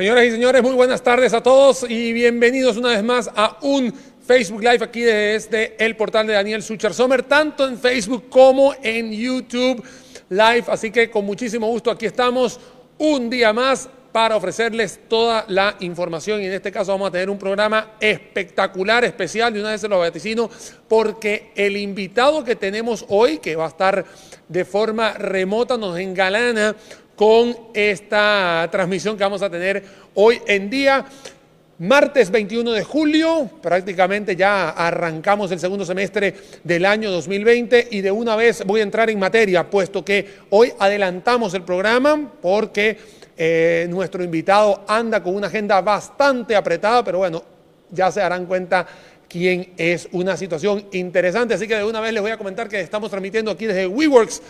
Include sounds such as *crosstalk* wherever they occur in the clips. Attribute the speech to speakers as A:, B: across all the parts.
A: Señoras y señores, muy buenas tardes a todos y bienvenidos una vez más a un Facebook Live aquí desde el portal de Daniel Sucher Sommer, tanto en Facebook como en YouTube Live. Así que con muchísimo gusto aquí estamos un día más para ofrecerles toda la información y en este caso vamos a tener un programa espectacular, especial, de una vez se lo vaticino, porque el invitado que tenemos hoy, que va a estar de forma remota, nos engalana con esta transmisión que vamos a tener hoy en día. Martes 21 de julio, prácticamente ya arrancamos el segundo semestre del año 2020 y de una vez voy a entrar en materia, puesto que hoy adelantamos el programa porque eh, nuestro invitado anda con una agenda bastante apretada, pero bueno, ya se darán cuenta quién es una situación interesante. Así que de una vez les voy a comentar que estamos transmitiendo aquí desde WeWorks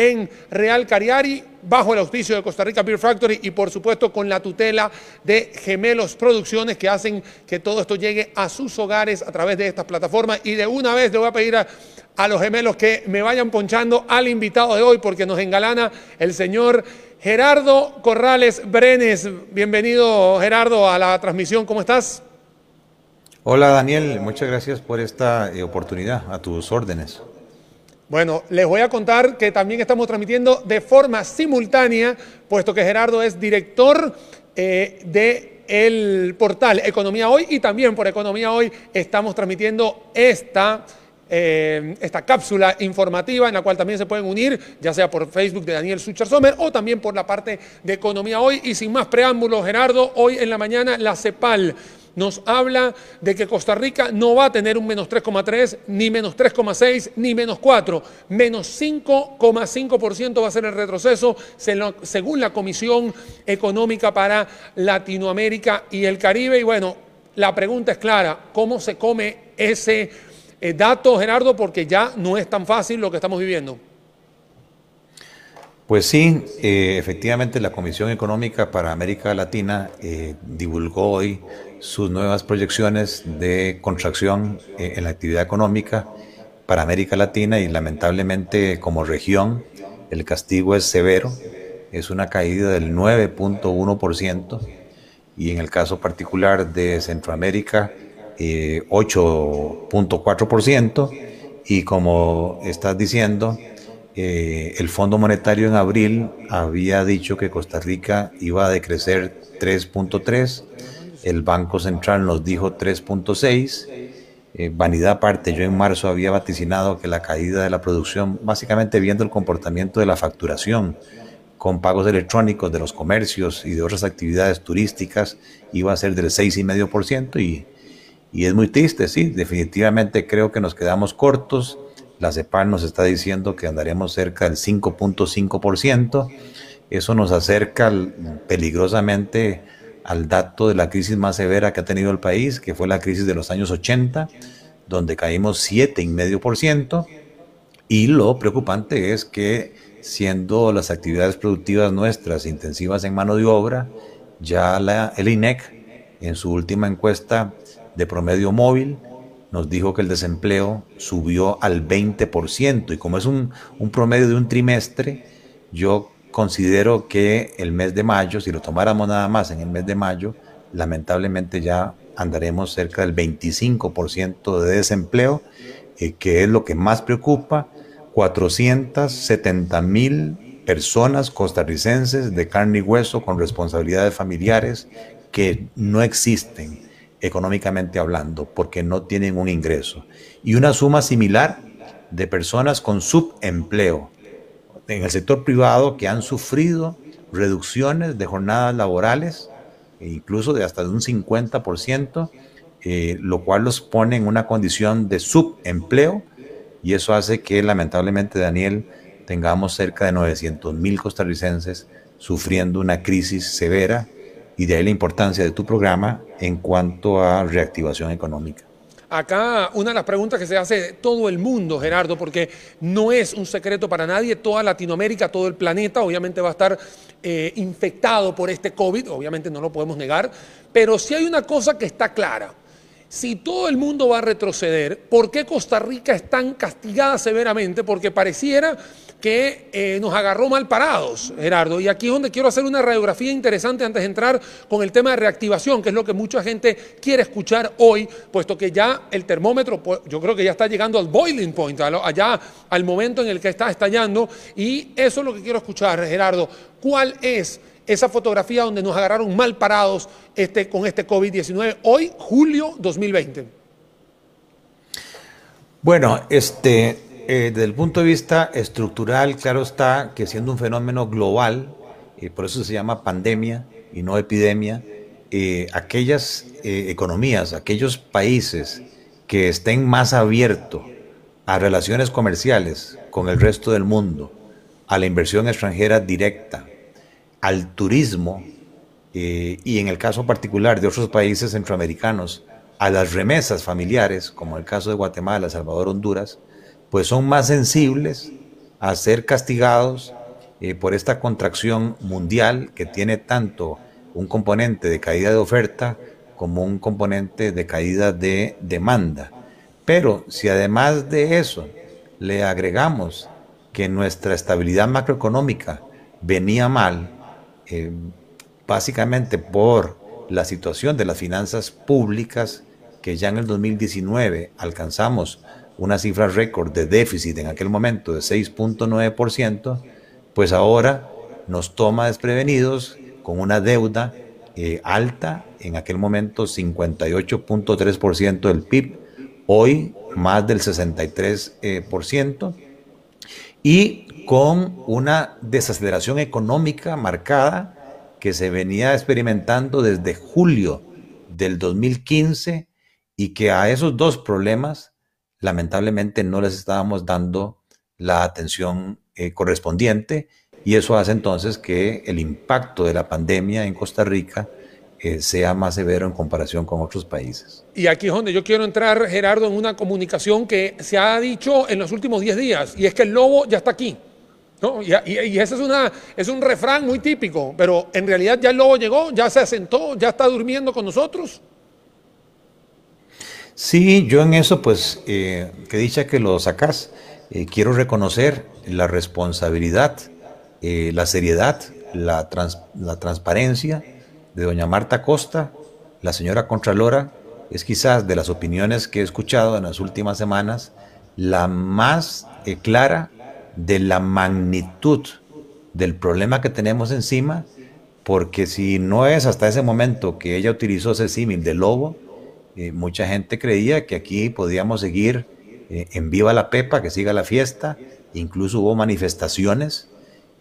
A: en Real Cariari, bajo el auspicio de Costa Rica Beer Factory y por supuesto con la tutela de Gemelos Producciones que hacen que todo esto llegue a sus hogares a través de estas plataformas. Y de una vez le voy a pedir a, a los gemelos que me vayan ponchando al invitado de hoy porque nos engalana el señor Gerardo Corrales Brenes. Bienvenido Gerardo a la transmisión, ¿cómo estás?
B: Hola Daniel, muchas gracias por esta eh, oportunidad, a tus órdenes.
A: Bueno, les voy a contar que también estamos transmitiendo de forma simultánea, puesto que Gerardo es director eh, del portal Economía Hoy y también por Economía Hoy estamos transmitiendo esta, eh, esta cápsula informativa en la cual también se pueden unir, ya sea por Facebook de Daniel Sucher Sommer o también por la parte de Economía Hoy. Y sin más preámbulos, Gerardo, hoy en la mañana la CEPAL nos habla de que Costa Rica no va a tener un menos 3,3, ni menos 3,6, ni menos 4. Menos 5,5% va a ser el retroceso según la Comisión Económica para Latinoamérica y el Caribe. Y bueno, la pregunta es clara, ¿cómo se come ese eh, dato, Gerardo? Porque ya no es tan fácil lo que estamos viviendo.
B: Pues sí, eh, efectivamente la Comisión Económica para América Latina eh, divulgó hoy sus nuevas proyecciones de contracción eh, en la actividad económica para América Latina y lamentablemente como región el castigo es severo, es una caída del 9.1% y en el caso particular de Centroamérica 8.4% eh, y como estás diciendo, eh, el Fondo Monetario en abril había dicho que Costa Rica iba a decrecer 3.3 el Banco Central nos dijo 3.6. Eh, vanidad aparte, yo en marzo había vaticinado que la caída de la producción, básicamente viendo el comportamiento de la facturación, con pagos electrónicos de los comercios y de otras actividades turísticas, iba a ser del 6,5% y, y es muy triste, sí, definitivamente creo que nos quedamos cortos. La CEPAL nos está diciendo que andaremos cerca del 5.5%. Eso nos acerca peligrosamente al dato de la crisis más severa que ha tenido el país, que fue la crisis de los años 80, donde caímos 7,5%. Y lo preocupante es que siendo las actividades productivas nuestras intensivas en mano de obra, ya la, el INEC en su última encuesta de promedio móvil nos dijo que el desempleo subió al 20% y como es un, un promedio de un trimestre, yo considero que el mes de mayo, si lo tomáramos nada más en el mes de mayo, lamentablemente ya andaremos cerca del 25% de desempleo, eh, que es lo que más preocupa. 470 mil personas costarricenses de carne y hueso con responsabilidades familiares que no existen económicamente hablando porque no tienen un ingreso. Y una suma similar de personas con subempleo en el sector privado que han sufrido reducciones de jornadas laborales, e incluso de hasta un 50%, eh, lo cual los pone en una condición de subempleo y eso hace que lamentablemente, Daniel, tengamos cerca de 900 mil costarricenses sufriendo una crisis severa y de ahí la importancia de tu programa en cuanto a reactivación económica.
A: Acá una de las preguntas que se hace todo el mundo, Gerardo, porque no es un secreto para nadie, toda Latinoamérica, todo el planeta obviamente va a estar eh, infectado por este COVID, obviamente no lo podemos negar, pero sí hay una cosa que está clara, si todo el mundo va a retroceder, ¿por qué Costa Rica es tan castigada severamente? Porque pareciera que eh, nos agarró mal parados, Gerardo. Y aquí es donde quiero hacer una radiografía interesante antes de entrar con el tema de reactivación, que es lo que mucha gente quiere escuchar hoy, puesto que ya el termómetro, pues, yo creo que ya está llegando al boiling point, allá al momento en el que está estallando. Y eso es lo que quiero escuchar, Gerardo. ¿Cuál es esa fotografía donde nos agarraron mal parados este, con este COVID-19, hoy, julio 2020?
B: Bueno, este, eh, desde el punto de vista estructural, claro está que siendo un fenómeno global, y por eso se llama pandemia y no epidemia, eh, aquellas eh, economías, aquellos países que estén más abiertos a relaciones comerciales con el resto del mundo, a la inversión extranjera directa, al turismo eh, y en el caso particular de otros países centroamericanos, a las remesas familiares, como el caso de Guatemala, Salvador, Honduras, pues son más sensibles a ser castigados eh, por esta contracción mundial que tiene tanto un componente de caída de oferta como un componente de caída de demanda. Pero si además de eso le agregamos que nuestra estabilidad macroeconómica venía mal, eh, básicamente por la situación de las finanzas públicas, que ya en el 2019 alcanzamos una cifra récord de déficit en aquel momento de 6.9%, pues ahora nos toma desprevenidos con una deuda eh, alta, en aquel momento 58.3% del PIB, hoy más del 63%, y con una desaceleración económica marcada que se venía experimentando desde julio del 2015 y que a esos dos problemas lamentablemente no les estábamos dando la atención eh, correspondiente y eso hace entonces que el impacto de la pandemia en Costa Rica eh, sea más severo en comparación con otros países.
A: Y aquí es donde yo quiero entrar, Gerardo, en una comunicación que se ha dicho en los últimos 10 días, y es que el lobo ya está aquí. Y, ese es, una, es un refrán muy típico, pero en realidad ya el lobo llegó, ya se asentó, ya está durmiendo con nosotros.
B: Sí, yo en eso, pues, eh, que dicha que lo sacas, eh, quiero reconocer la responsabilidad, eh, la seriedad, la, la transparencia de doña Marta Costa, la señora Contralora, es quizás de las opiniones que he escuchado en las últimas semanas, la más clara de la magnitud del problema que tenemos encima, porque si no es hasta ese momento que ella utilizó ese símil de lobo, eh, mucha gente creía que aquí podíamos seguir eh, en viva la pepa, que siga la fiesta, incluso hubo manifestaciones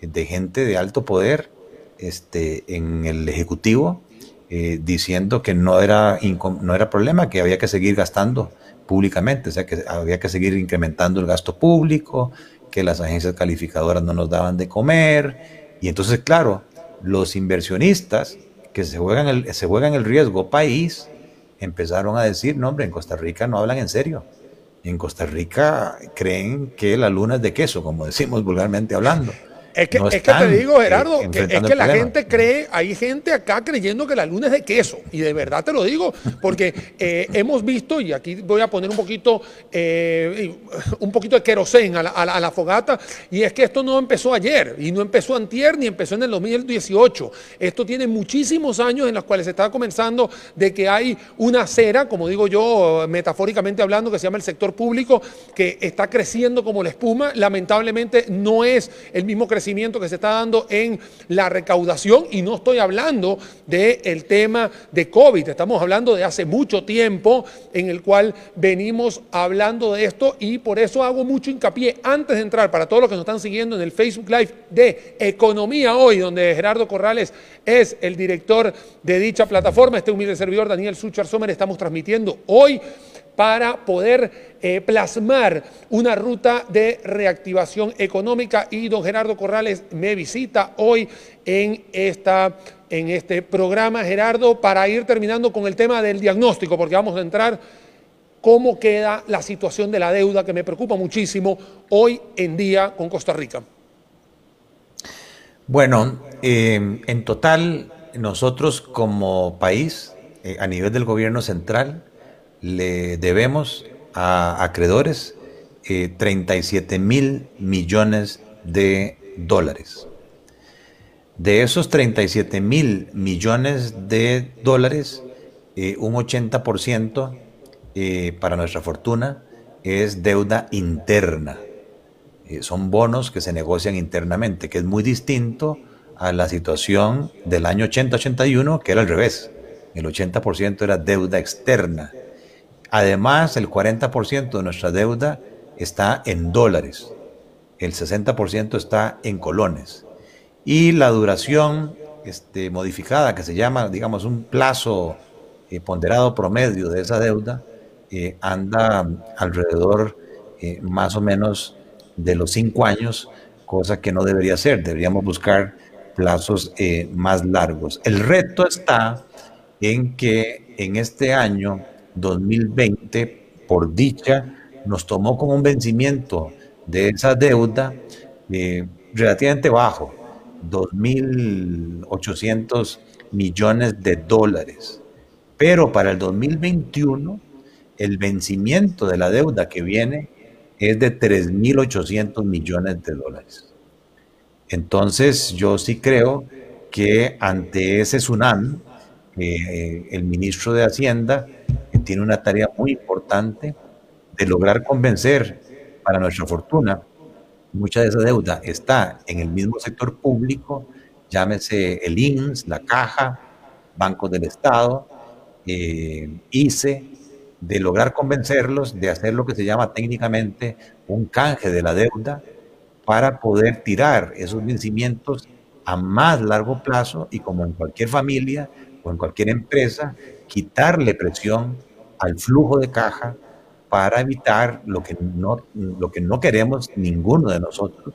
B: de gente de alto poder este, en el Ejecutivo eh, diciendo que no era, no era problema, que había que seguir gastando públicamente, o sea, que había que seguir incrementando el gasto público, que las agencias calificadoras no nos daban de comer. Y entonces, claro, los inversionistas que se juegan el, se juegan el riesgo país empezaron a decir, no hombre, en Costa Rica no hablan en serio. En Costa Rica creen que la luna es de queso, como decimos vulgarmente hablando.
A: Es que, es que te digo, Gerardo, eh, que, es que la gente cree, hay gente acá creyendo que la luna es de queso. Y de verdad te lo digo, porque eh, hemos visto, y aquí voy a poner un poquito, eh, un poquito de querosén a la, fogata, y es que esto no empezó ayer, y no empezó antier, ni empezó en el 2018. Esto tiene muchísimos años en los cuales se está comenzando de que hay una acera, como digo yo, metafóricamente hablando, que se llama el sector público, que está creciendo como la espuma. Lamentablemente no es el mismo crecimiento que se está dando en la recaudación y no estoy hablando del tema de COVID, estamos hablando de hace mucho tiempo en el cual venimos hablando de esto y por eso hago mucho hincapié antes de entrar para todos los que nos están siguiendo en el Facebook Live de Economía Hoy, donde Gerardo Corrales es el director de dicha plataforma, este humilde servidor Daniel Suchar Sommer, estamos transmitiendo hoy para poder eh, plasmar una ruta de reactivación económica y don Gerardo Corrales me visita hoy en, esta, en este programa, Gerardo, para ir terminando con el tema del diagnóstico, porque vamos a entrar cómo queda la situación de la deuda que me preocupa muchísimo hoy en día con Costa Rica.
B: Bueno, eh, en total nosotros como país, eh, a nivel del gobierno central, le debemos a acreedores 37 eh, mil millones de dólares. De esos 37 mil millones de dólares, eh, un 80% eh, para nuestra fortuna es deuda interna. son bonos que se negocian internamente, que es muy distinto a la situación del año 80-81, que era al revés. El 80% era deuda externa. Además, el 40% de nuestra deuda está en dólares, el 60% está en colones. Y la duración este, modificada, que se llama, digamos, un plazo eh, ponderado promedio de esa deuda, eh, anda alrededor eh, más o menos de los cinco años, cosa que no debería ser. Deberíamos buscar plazos más largos. El reto está en que en este año 2020, por dicha, nos tomó como un vencimiento de esa deuda eh, relativamente bajo, 2.800 millones de dólares. Pero para el 2021, el vencimiento de la deuda que viene es de 3.800 millones de dólares. Entonces, yo sí creo que ante ese tsunami, eh, el ministro de Hacienda tiene una tarea muy importante de lograr convencer para nuestra fortuna. Mucha de esa deuda está en el mismo sector público, llámese el INS, la Caja, Bancos del Estado, eh, ICE, de lograr convencerlos de hacer lo que se llama técnicamente un canje de la deuda para poder tirar esos vencimientos a más largo plazo y como en cualquier familia o en cualquier empresa, quitarle presión al flujo de caja para evitar lo que no, lo que no queremos ninguno de nosotros,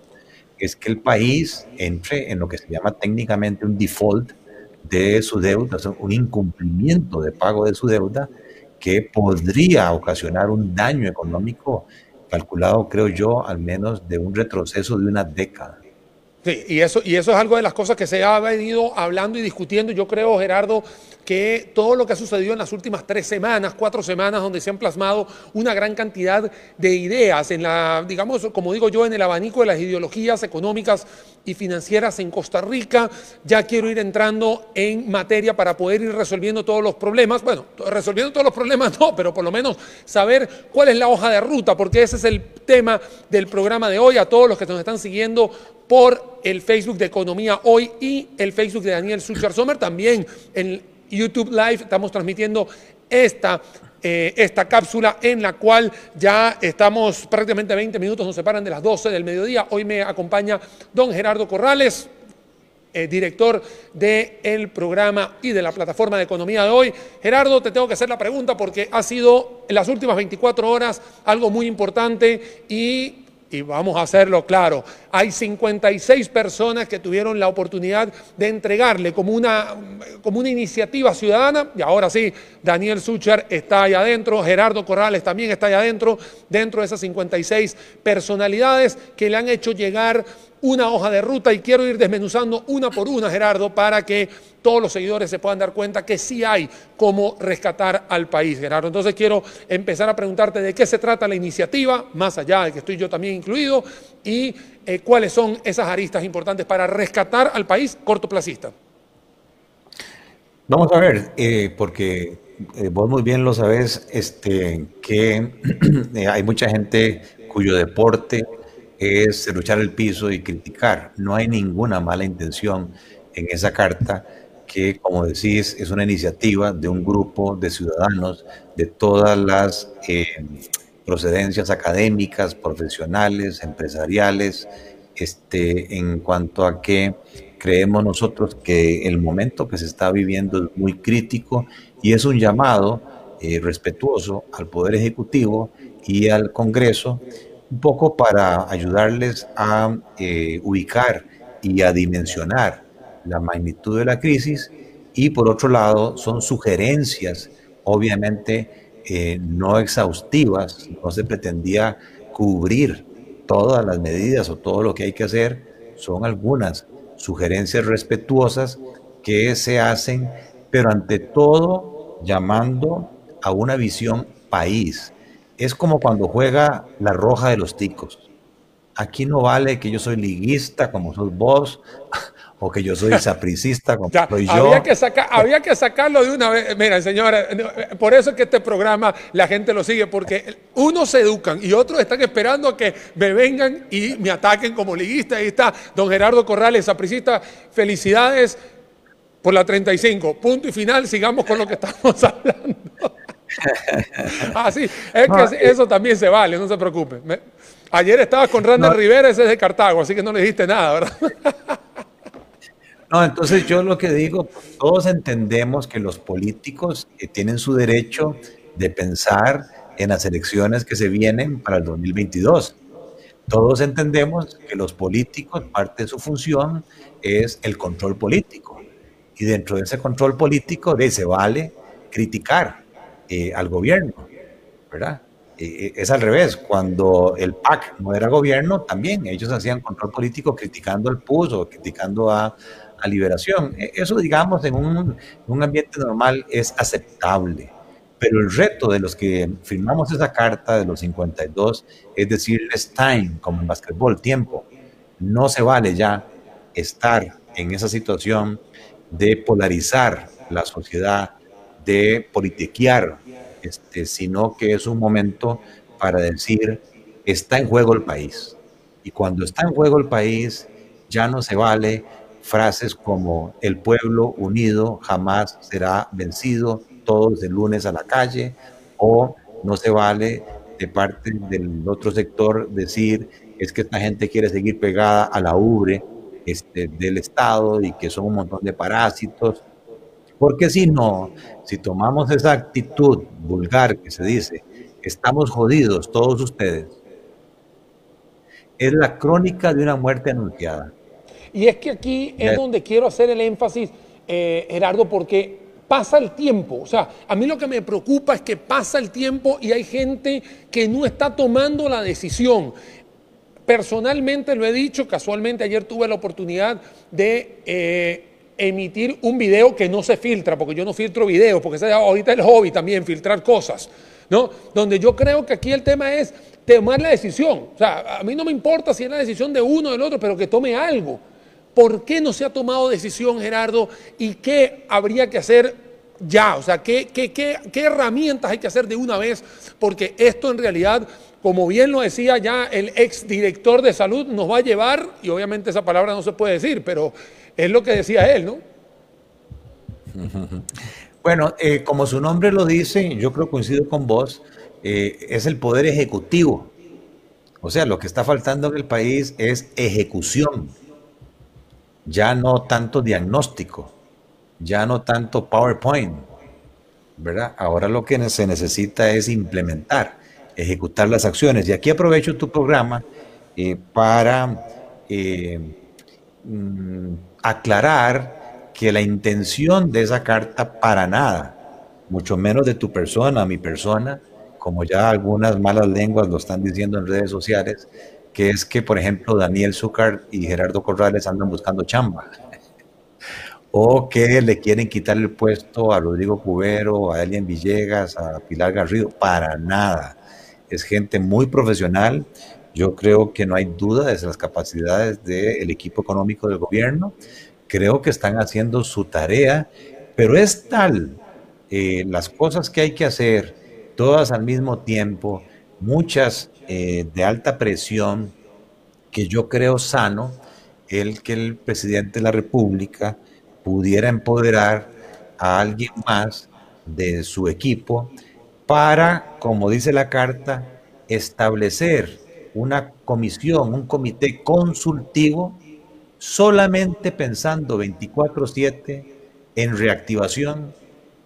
B: es que el país entre en lo que se llama técnicamente un default de su deuda, un incumplimiento de pago de su deuda que podría ocasionar un daño económico calculado, creo yo, al menos de un retroceso de una década.
A: Sí, y eso, y eso es algo de las cosas que se ha venido hablando y discutiendo. Yo creo, Gerardo, que todo lo que ha sucedido en las últimas tres semanas, cuatro semanas, donde se han plasmado una gran cantidad de ideas en la, digamos, como digo yo, en el abanico de las ideologías económicas y financieras en Costa Rica. Ya quiero ir entrando en materia para poder ir resolviendo todos los problemas. Bueno, resolviendo todos los problemas no, pero por lo menos saber cuál es la hoja de ruta, porque ese es el tema del programa de hoy. A todos los que nos están siguiendo por el Facebook de Economía Hoy y el Facebook de Daniel Suchar Sommer, también en YouTube Live. Estamos transmitiendo esta, eh, esta cápsula en la cual ya estamos prácticamente 20 minutos, nos separan de las 12 del mediodía. Hoy me acompaña don Gerardo Corrales. Eh, director del programa y de la plataforma de economía de hoy. Gerardo, te tengo que hacer la pregunta porque ha sido en las últimas 24 horas algo muy importante y y vamos a hacerlo claro, hay 56 personas que tuvieron la oportunidad de entregarle como una, como una iniciativa ciudadana, y ahora sí, Daniel Sucher está ahí adentro, Gerardo Corrales también está ahí adentro, dentro de esas 56 personalidades que le han hecho llegar una hoja de ruta y quiero ir desmenuzando una por una, Gerardo, para que todos los seguidores se puedan dar cuenta que sí hay cómo rescatar al país, Gerardo. Entonces quiero empezar a preguntarte de qué se trata la iniciativa, más allá de que estoy yo también incluido, y eh, cuáles son esas aristas importantes para rescatar al país cortoplacista.
B: Vamos a ver, eh, porque eh, vos muy bien lo sabes, este, que *clears throat* hay mucha gente cuyo deporte es luchar el piso y criticar. No hay ninguna mala intención en esa carta que, como decís, es una iniciativa de un grupo de ciudadanos de todas las eh, procedencias académicas, profesionales, empresariales, este, en cuanto a que creemos nosotros que el momento que se está viviendo es muy crítico y es un llamado eh, respetuoso al Poder Ejecutivo y al Congreso un poco para ayudarles a eh, ubicar y a dimensionar la magnitud de la crisis y por otro lado son sugerencias, obviamente eh, no exhaustivas, no se pretendía cubrir todas las medidas o todo lo que hay que hacer, son algunas sugerencias respetuosas que se hacen, pero ante todo llamando a una visión país. Es como cuando juega la roja de los ticos. Aquí no vale que yo soy liguista como sos vos, *laughs* o que yo soy sapricista como soy yo.
A: Había que, había que sacarlo de una vez. Mira, señora, por eso es que este programa la gente lo sigue, porque unos se educan y otros están esperando a que me vengan y me ataquen como liguista. Ahí está don Gerardo Corrales, sapricista. Felicidades por la 35. Punto y final, sigamos con lo que estamos *laughs* hablando. Ah, sí, es que eso también se vale, no se preocupe. ayer estabas con Randall Rivera, ese es de Cartago, así que no le dijiste nada, ¿verdad? *laughs*
B: no, entonces yo lo que digo, todos entendemos que los políticos eh, tienen su derecho de pensar en las elecciones que se vienen para el 2022. Todos entendemos que los políticos, parte de su función es el control político. Y dentro de ese control político de, se vale criticar eh, al gobierno, ¿verdad? Eh, eh, es al revés, cuando el PAC no era gobierno, también ellos hacían control político criticando al PUS o criticando a, a Liberación. E, eso, digamos, en un, en un ambiente normal es aceptable. Pero el reto de los que firmamos esa carta de los 52 es decirles time, como en basquetbol, tiempo. No se vale ya estar en esa situación de polarizar la sociedad, de politiquear, este, sino que es un momento para decir, está en juego el país. Y cuando está en juego el país, ya no se vale frases como el pueblo unido jamás será vencido, todos de lunes a la calle, o no se vale de parte del otro sector decir es que esta gente quiere seguir pegada a la ubre este, del Estado y que son un montón de parásitos. Porque si no, si tomamos esa actitud vulgar que se dice, estamos jodidos todos ustedes, es la crónica de una muerte anunciada.
A: Y es que aquí es donde quiero hacer el énfasis, eh, Gerardo, porque pasa el tiempo. O sea, a mí lo que me preocupa es que pasa el tiempo y hay gente que no está tomando la decisión. Personalmente lo he dicho, casualmente ayer tuve la oportunidad de eh, emitir un video que no se filtra, porque yo no filtro videos, porque ese ahorita es el hobby también, filtrar cosas, ¿no? Donde yo creo que aquí el tema es tomar la decisión. O sea, a mí no me importa si es la decisión de uno o del otro, pero que tome algo. ¿Por qué no se ha tomado decisión, Gerardo? ¿Y qué habría que hacer ya? O sea, ¿qué, qué, qué, qué herramientas hay que hacer de una vez? Porque esto en realidad como bien lo decía ya el ex director de salud, nos va a llevar, y obviamente esa palabra no se puede decir, pero es lo que decía él, ¿no? *laughs*
B: Bueno, eh, como su nombre lo dice, yo creo coincido con vos, eh, es el poder ejecutivo. O sea, lo que está faltando en el país es ejecución, ya no tanto diagnóstico, ya no tanto PowerPoint, ¿verdad? Ahora lo que se necesita es implementar ejecutar las acciones. Y aquí aprovecho tu programa eh, para mm, aclarar que la intención de esa carta para nada, mucho menos de tu persona, mi persona, como ya algunas malas lenguas lo están diciendo en redes sociales, que es que, por ejemplo, Daniel Zúcar y Gerardo Corrales andan buscando chamba. *laughs* o que le quieren quitar el puesto a Rodrigo Cubero, a Elian Villegas, a Pilar Garrido. Para nada es gente muy profesional. Yo creo que no hay duda de las capacidades del equipo económico del gobierno. Creo que están haciendo su tarea, pero es tal eh, las cosas que hay que hacer, todas al mismo tiempo, muchas eh, de alta presión, que yo creo sano el que el presidente de la República pudiera empoderar a alguien más de su equipo para, como dice la carta, establecer una comisión, un comité consultivo, solamente pensando 24/7 en reactivación,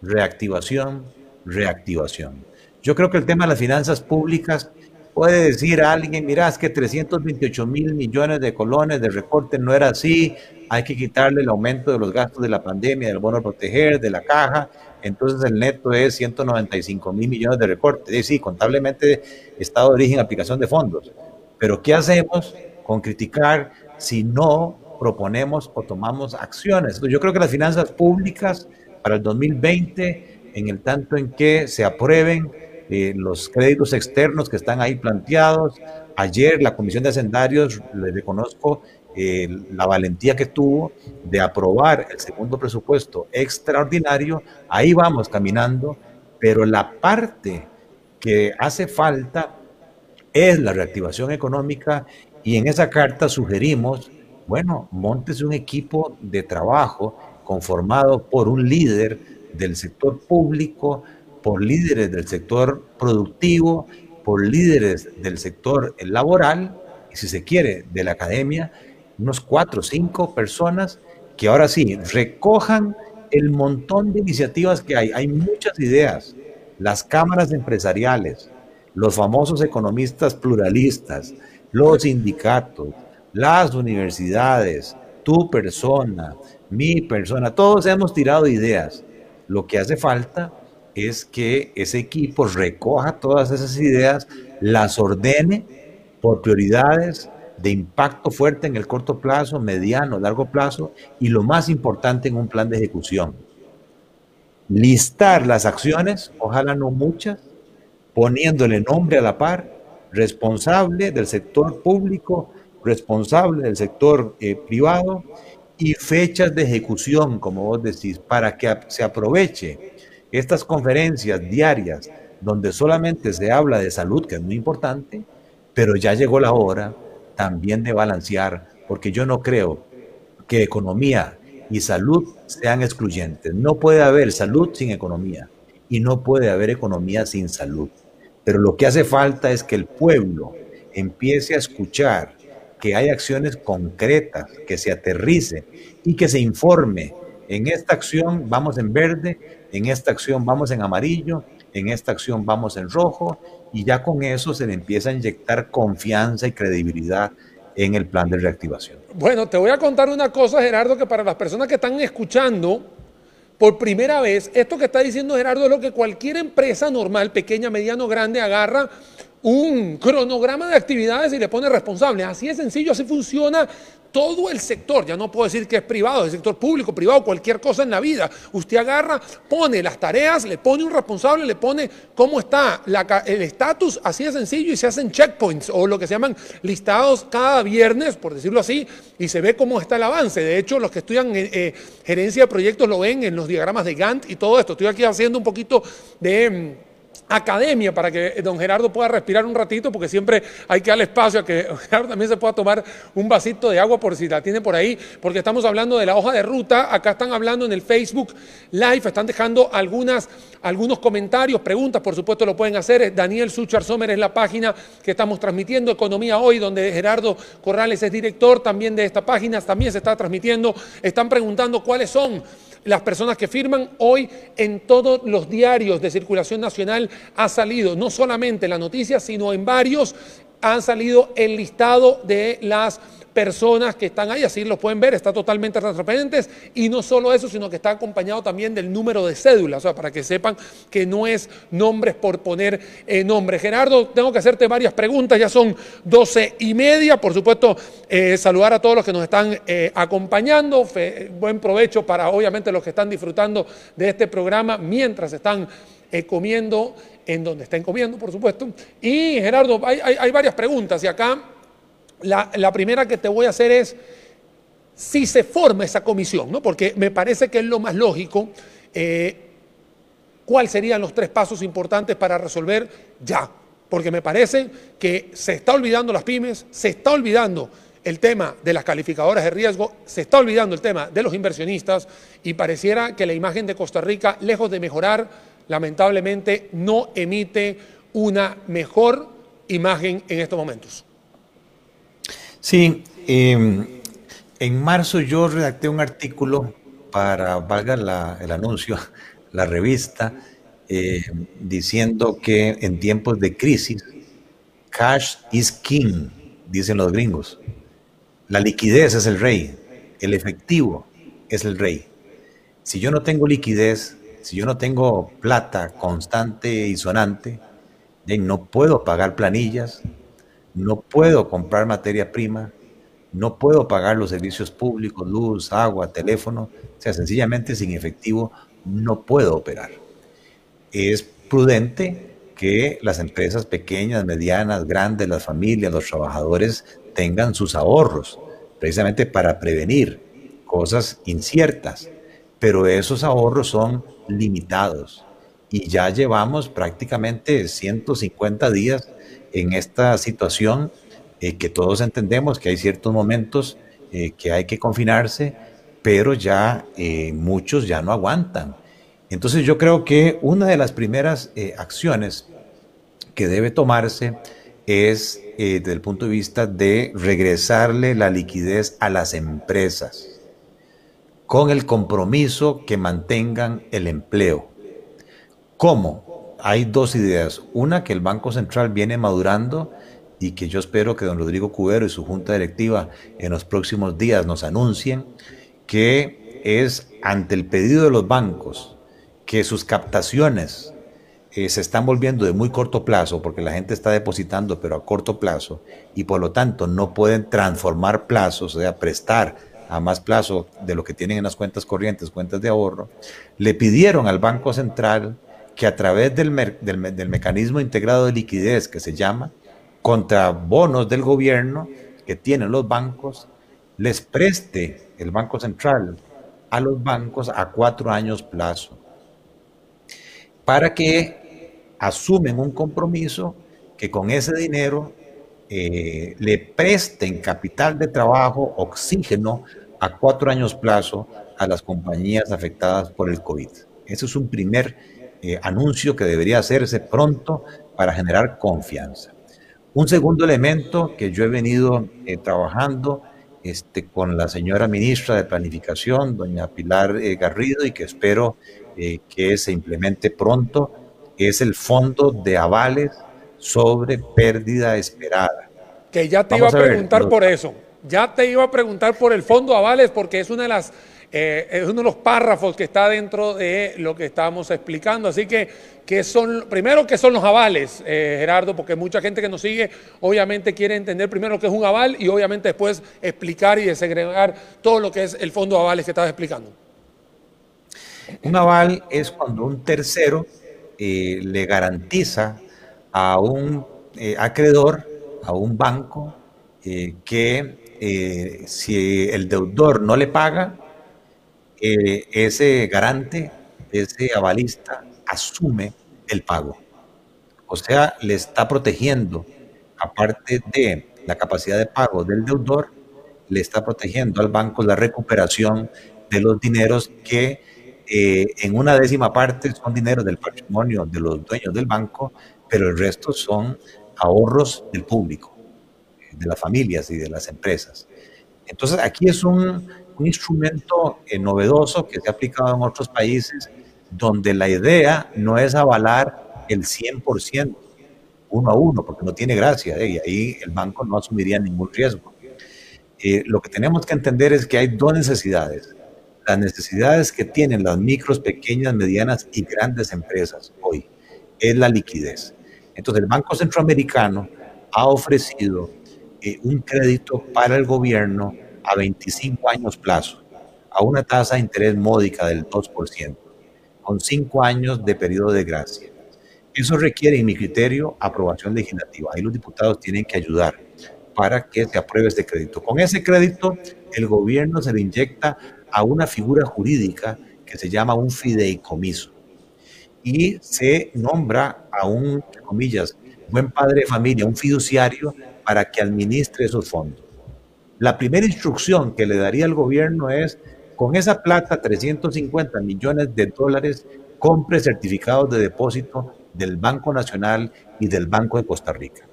B: reactivación, reactivación. Yo creo que el tema de las finanzas públicas puede decir a alguien, mira, es que 328 mil millones de colones de recorte no era así, hay que quitarle el aumento de los gastos de la pandemia, del bono proteger, de la caja, entonces el neto es 195 mil millones de recortes. Sí, contablemente estado de origen, aplicación de fondos. Pero ¿qué hacemos con criticar si no proponemos o tomamos acciones? yo creo que las finanzas públicas para el 2020, en el tanto en que se aprueben, eh, los créditos externos que están ahí planteados. Ayer la Comisión de Hacendarios, le reconozco eh, la valentía que tuvo de aprobar el segundo presupuesto extraordinario. Ahí vamos caminando, pero la parte que hace falta es la reactivación económica y en esa carta sugerimos, bueno, montes un equipo de trabajo conformado por un líder del sector público, por líderes del sector productivo, por líderes del sector laboral y si se quiere de la academia, unos cuatro o cinco personas que ahora sí recojan el montón de iniciativas que hay. Hay muchas ideas. Las cámaras empresariales, los famosos economistas pluralistas, los sindicatos, las universidades, tu persona, mi persona, todos hemos tirado ideas. Lo que hace falta es que ese equipo recoja todas esas ideas, las ordene por prioridades de impacto fuerte en el corto plazo, mediano, largo plazo y lo más importante en un plan de ejecución. Listar las acciones, ojalá no muchas, poniéndole nombre a la par, responsable del sector público, responsable del sector eh, privado y fechas de ejecución, como vos decís, para que se aproveche estas conferencias diarias donde solamente se habla de salud, que es muy importante, pero ya llegó la hora también de balancear, porque yo no creo que economía y salud sean excluyentes. No puede haber salud sin economía y no puede haber economía sin salud. Pero lo que hace falta es que el pueblo empiece a escuchar que hay acciones concretas, que se aterrice y que se informe. En esta acción vamos en verde, en esta acción vamos en amarillo, en esta acción vamos en rojo y ya con eso se le empieza a inyectar confianza y credibilidad en el plan de reactivación.
A: Bueno, te voy a contar una cosa, Gerardo, que para las personas que están escuchando por primera vez, esto que está diciendo Gerardo es lo que cualquier empresa normal, pequeña, mediano, grande, agarra un cronograma de actividades y le pone responsable. Así es sencillo, así funciona todo el sector, ya no puedo decir que es privado, el sector público, privado, cualquier cosa en la vida. Usted agarra, pone las tareas, le pone un responsable, le pone cómo está el estatus, así de sencillo, y se hacen checkpoints o lo que se llaman listados cada viernes, por decirlo así, y se ve cómo está el avance. De hecho, los que estudian eh, eh, gerencia de proyectos lo ven en los diagramas de Gantt y todo esto. Estoy aquí haciendo un poquito de mm, academia para que don Gerardo pueda respirar un ratito, porque siempre hay que darle espacio a que Gerardo también se pueda tomar un vasito de agua por si la tiene por ahí, porque estamos hablando de la hoja de ruta, acá están hablando en el Facebook Live, están dejando algunos comentarios, preguntas, por supuesto lo pueden hacer, Daniel Suchar Sommer es la página que estamos transmitiendo, Economía Hoy, donde Gerardo Corrales es director también de esta página, también se está transmitiendo, están preguntando cuáles son las personas que firman hoy en todos los diarios de circulación nacional ha salido no solamente la noticia, sino en varios han salido el listado de las personas que están ahí, así lo pueden ver, está totalmente transparentes y no solo eso, sino que está acompañado también del número de cédula, o sea, para que sepan que no es nombres por poner eh, nombre. Gerardo, tengo que hacerte varias preguntas, ya son doce y media, por supuesto, eh, saludar a todos los que nos están eh, acompañando, buen provecho para obviamente los que están disfrutando de este programa mientras están comiendo en donde estén comiendo, por supuesto. Y Gerardo, hay, hay varias preguntas y acá la, primera que te voy a hacer es si se forma esa comisión, ¿no? porque me parece que es lo más lógico. Eh, ¿Cuáles serían los tres pasos importantes para resolver ya? Porque me parece que se está olvidando las pymes, se está olvidando el tema de las calificadoras de riesgo, se está olvidando el tema de los inversionistas y pareciera que la imagen de Costa Rica, lejos de mejorar, lamentablemente no emite una mejor imagen en estos momentos.
B: Sí, em, en marzo yo redacté un artículo para, valga el anuncio, *laughs* la revista, eh, diciendo que en tiempos de crisis, cash is king, dicen los gringos. La liquidez es el rey, el efectivo es el rey. Si yo no tengo liquidez, si yo no tengo plata constante y sonante, no puedo pagar planillas, no puedo comprar materia prima, no puedo pagar los servicios públicos, luz, agua, teléfono, o sea, sencillamente sin efectivo no puedo operar. Es prudente que las empresas pequeñas, medianas, grandes, las familias, los trabajadores tengan sus ahorros, precisamente para prevenir cosas inciertas. Pero esos ahorros son limitados y ya llevamos prácticamente 150 días en esta situación eh, que todos entendemos que hay ciertos momentos eh, que hay que confinarse, pero ya eh, muchos ya no aguantan. Entonces yo creo que una de las primeras acciones que debe tomarse es desde el punto de vista de regresarle la liquidez a las empresas con el compromiso que mantengan el empleo. ¿Cómo? Hay dos ideas. Una, que el Banco Central viene madurando y que yo espero que don Rodrigo Cubero y su junta directiva en los próximos días nos anuncien, que es ante el pedido de los bancos que sus captaciones eh, se están volviendo de muy corto plazo, porque la gente está depositando, pero a corto plazo, y por lo tanto no pueden transformar plazos, o sea, prestar a más plazo de lo que tienen en las cuentas corrientes, cuentas de ahorro, le pidieron al Banco Central que a través del, mecanismo integrado de liquidez que se llama, contra bonos del gobierno que tienen los bancos, les preste el Banco Central a los bancos a cuatro años plazo, para que asumen un compromiso que con ese dinero eh, le presten capital de trabajo, oxígeno, a cuatro años plazo a las compañías afectadas por el COVID. Ese es un primer eh, anuncio que debería hacerse pronto para generar confianza. Un segundo elemento que yo he venido eh, trabajando este, con la señora ministra de Planificación, doña Pilar eh, Garrido, y que espero eh, que se implemente pronto, es el fondo de avales sobre pérdida esperada.
A: Que ya te iba a preguntar por eso, ya te iba a preguntar por el fondo avales, porque es una de las eh, es uno de los párrafos que está dentro de lo que estamos explicando. Así que, son, primero, ¿qué son los avales, eh, Gerardo? Porque mucha gente que nos sigue obviamente quiere entender primero que es un aval y obviamente después explicar y desegregar todo lo que es el fondo de avales que estabas explicando.
B: Un aval es cuando un tercero eh, le garantiza a un acreedor, a un banco, que si el deudor no le paga, ese garante, ese avalista, asume el pago. O sea, le está protegiendo, aparte de la capacidad de pago del deudor, le está protegiendo al banco la recuperación de los dineros que eh, en una décima parte son dineros del patrimonio de los dueños del banco, pero el resto son ahorros del público, de las familias y de las empresas. Entonces aquí es un, un instrumento eh, novedoso que se ha aplicado en otros países donde la idea no es avalar el 100% uno a uno, porque no tiene gracia ¿eh? y ahí el banco no asumiría ningún riesgo. Eh, lo que tenemos que entender es que hay dos necesidades. Las necesidades que tienen las micros, pequeñas, medianas y grandes empresas hoy es la liquidez. Entonces el Banco Centroamericano ha ofrecido un crédito para el gobierno a 25 años plazo, a una tasa de interés módica del 2%, con 5 años de periodo de gracia. Eso requiere, en mi criterio, aprobación legislativa. Ahí los diputados tienen que ayudar para que se apruebe este crédito. Con ese crédito, el gobierno se le inyecta a una figura jurídica que se llama un fideicomiso y se nombra a un, comillas, buen padre de familia, un fiduciario para que administre esos fondos. La primera instrucción que le daría el gobierno es, con esa plata, 350 millones de dólares, compre certificados de depósito del Banco Nacional y del Banco de Costa Rica.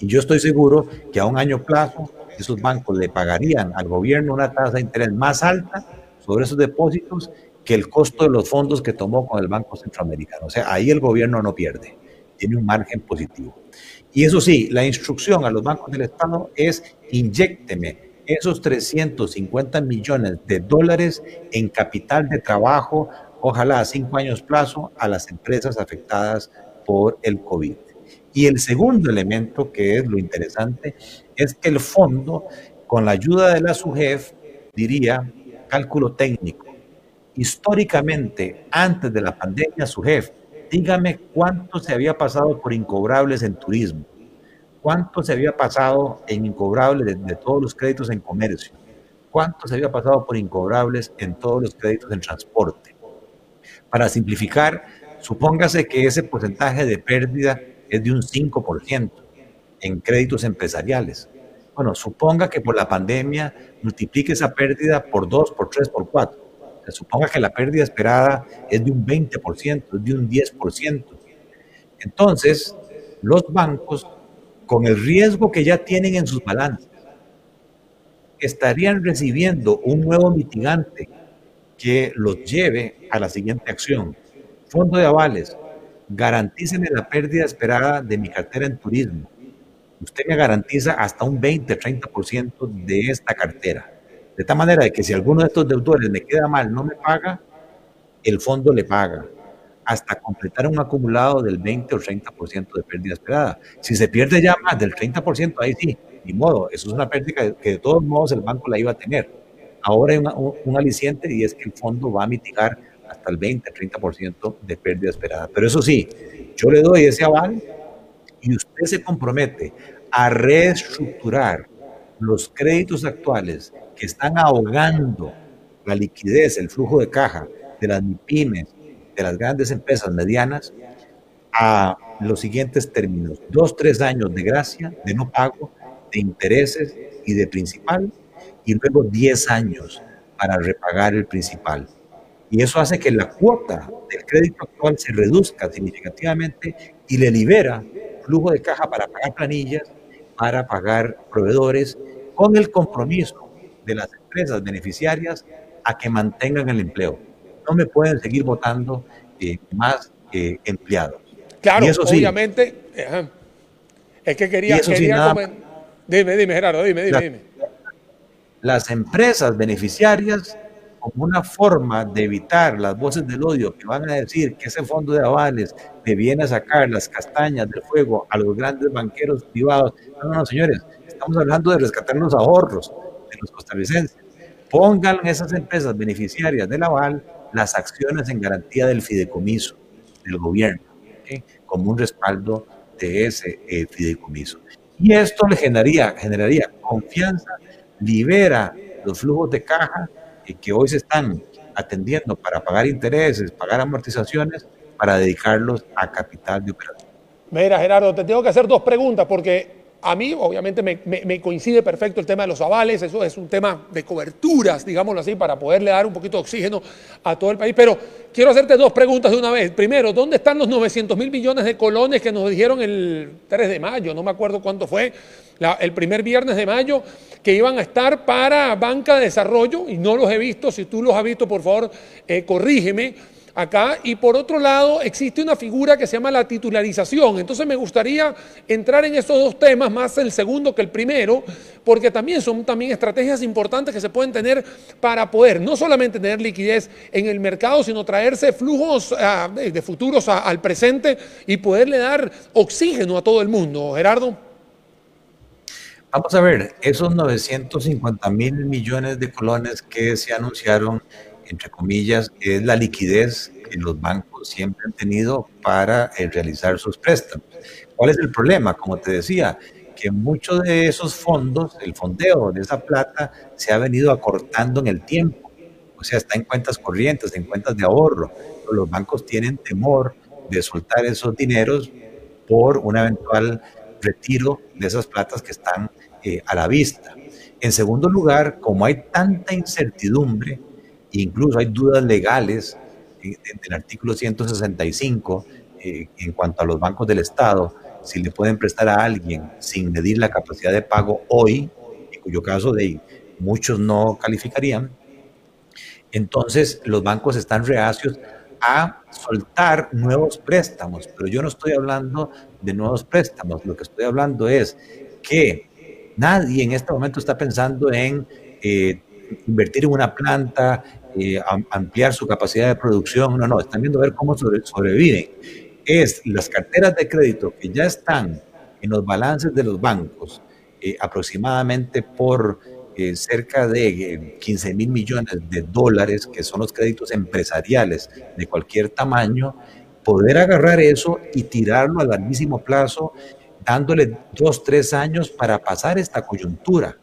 B: Y yo estoy seguro que a un año plazo esos bancos le pagarían al gobierno una tasa de interés más alta sobre esos depósitos que el costo de los fondos que tomó con el Banco Centroamericano. O sea, ahí el gobierno no pierde, tiene un margen positivo. Y eso sí, la instrucción a los bancos del Estado es inyecteme esos 350 millones de dólares en capital de trabajo, ojalá a cinco años plazo, a las empresas afectadas por el COVID. Y el segundo elemento, que es lo interesante, es que el fondo, con la ayuda de la SUGEF, diría, cálculo técnico, históricamente, antes de la pandemia, SUGEF dígame cuánto se había pasado por incobrables en turismo, cuánto se había pasado en incobrables de, todos los créditos en comercio, cuánto se había pasado por incobrables en todos los créditos en transporte. Para simplificar, supóngase que ese porcentaje de pérdida es de un 5% en créditos empresariales. Bueno, suponga que por la pandemia multiplique esa pérdida por 2, por 3, por 4 suponga que la pérdida esperada es de un 20%, es de un 10%. Entonces, los bancos, con el riesgo que ya tienen en sus balances, estarían recibiendo un nuevo mitigante que los lleve a la siguiente acción. Fondo de avales, garantíceme la pérdida esperada de mi cartera en turismo. Usted me garantiza hasta un 20, 30% de esta cartera. De tal manera que si alguno de estos deudores me queda mal, no me paga, el fondo le paga hasta completar un acumulado del 20 o 30% de pérdida esperada. Si se pierde ya más del 30%, ahí sí, ni modo, eso es una pérdida que de todos modos el banco la iba a tener. Ahora hay un, aliciente y es que el fondo va a mitigar hasta el 20, 30% de pérdida esperada. Pero eso sí, yo le doy ese aval y usted se compromete a reestructurar los créditos actuales que están ahogando la liquidez, el flujo de caja de las MIPIMES, de las grandes empresas medianas, a los siguientes términos. Dos, tres años de gracia, de no pago, de intereses y de principal, y luego diez años para repagar el principal. Y eso hace que la cuota del crédito actual se reduzca significativamente y le libera flujo de caja para pagar planillas, para pagar proveedores, con el compromiso de las empresas beneficiarias a que mantengan el empleo. No me pueden seguir votando eh, más eh, empleados.
A: Claro, eso obviamente. Es que quería. quería dime, dime, Gerardo, dime, dime, dime.
B: Las empresas beneficiarias, como una forma de evitar las voces del odio que van a decir que ese fondo de avales le viene a sacar las castañas del fuego a los grandes banqueros privados. No, no, no, señores, estamos hablando de rescatar los ahorros los costarricenses. Pongan esas empresas beneficiarias del aval las acciones en garantía del fideicomiso del gobierno, como un respaldo de ese eh, fideicomiso. Y esto le generaría, generaría confianza, libera los flujos de caja eh, que hoy se están atendiendo para pagar intereses, pagar amortizaciones, para dedicarlos a capital de operación.
A: Mira, Gerardo, te tengo que hacer dos preguntas porque a mí, obviamente, me, coincide perfecto el tema de los avales, eso es un tema de coberturas, digámoslo así, para poderle dar un poquito de oxígeno a todo el país. Pero quiero hacerte dos preguntas de una vez. Primero, ¿dónde están los 900 mil millones de colones que nos dijeron el 3 de mayo? No me acuerdo cuánto fue, el primer viernes de mayo, que iban a estar para banca de desarrollo y no los he visto. Si tú los has visto, por favor, eh, corrígeme acá. Y por otro lado, existe una figura que se llama la titularización. Entonces me gustaría entrar en estos dos temas, más el segundo que el primero, porque también son también estrategias importantes que se pueden tener para poder no solamente tener liquidez en el mercado, sino traerse flujos ah, de futuros al presente y poderle dar oxígeno a todo el mundo. Gerardo.
B: Vamos a ver, esos 950 mil millones de colones que se anunciaron entre comillas, es la liquidez que los bancos siempre han tenido para eh, realizar sus préstamos. ¿Cuál es el problema? Como te decía, que muchos de esos fondos, el fondeo de esa plata, se ha venido acortando en el tiempo. O sea, está en cuentas corrientes, en cuentas de ahorro. Los bancos tienen temor de soltar esos dineros por un eventual retiro de esas platas que están eh, a la vista. En segundo lugar, como hay tanta incertidumbre, Incluso hay dudas legales en el artículo 165 eh, en cuanto a los bancos del Estado, si le pueden prestar a alguien sin medir la capacidad de pago hoy, en cuyo caso de muchos no calificarían, entonces los bancos están reacios a soltar nuevos préstamos, pero yo no estoy hablando de nuevos préstamos, lo que estoy hablando es que nadie en este momento está pensando en eh, invertir en una planta, eh, ampliar su capacidad de producción, no, no, están viendo ver cómo sobreviven. Es las carteras de crédito que ya están en los balances de los bancos, eh, aproximadamente por eh, cerca de 15 mil millones de dólares, que son los créditos empresariales de cualquier tamaño, poder agarrar eso y tirarlo a larguísimo plazo, dándole dos, tres años para pasar esta coyuntura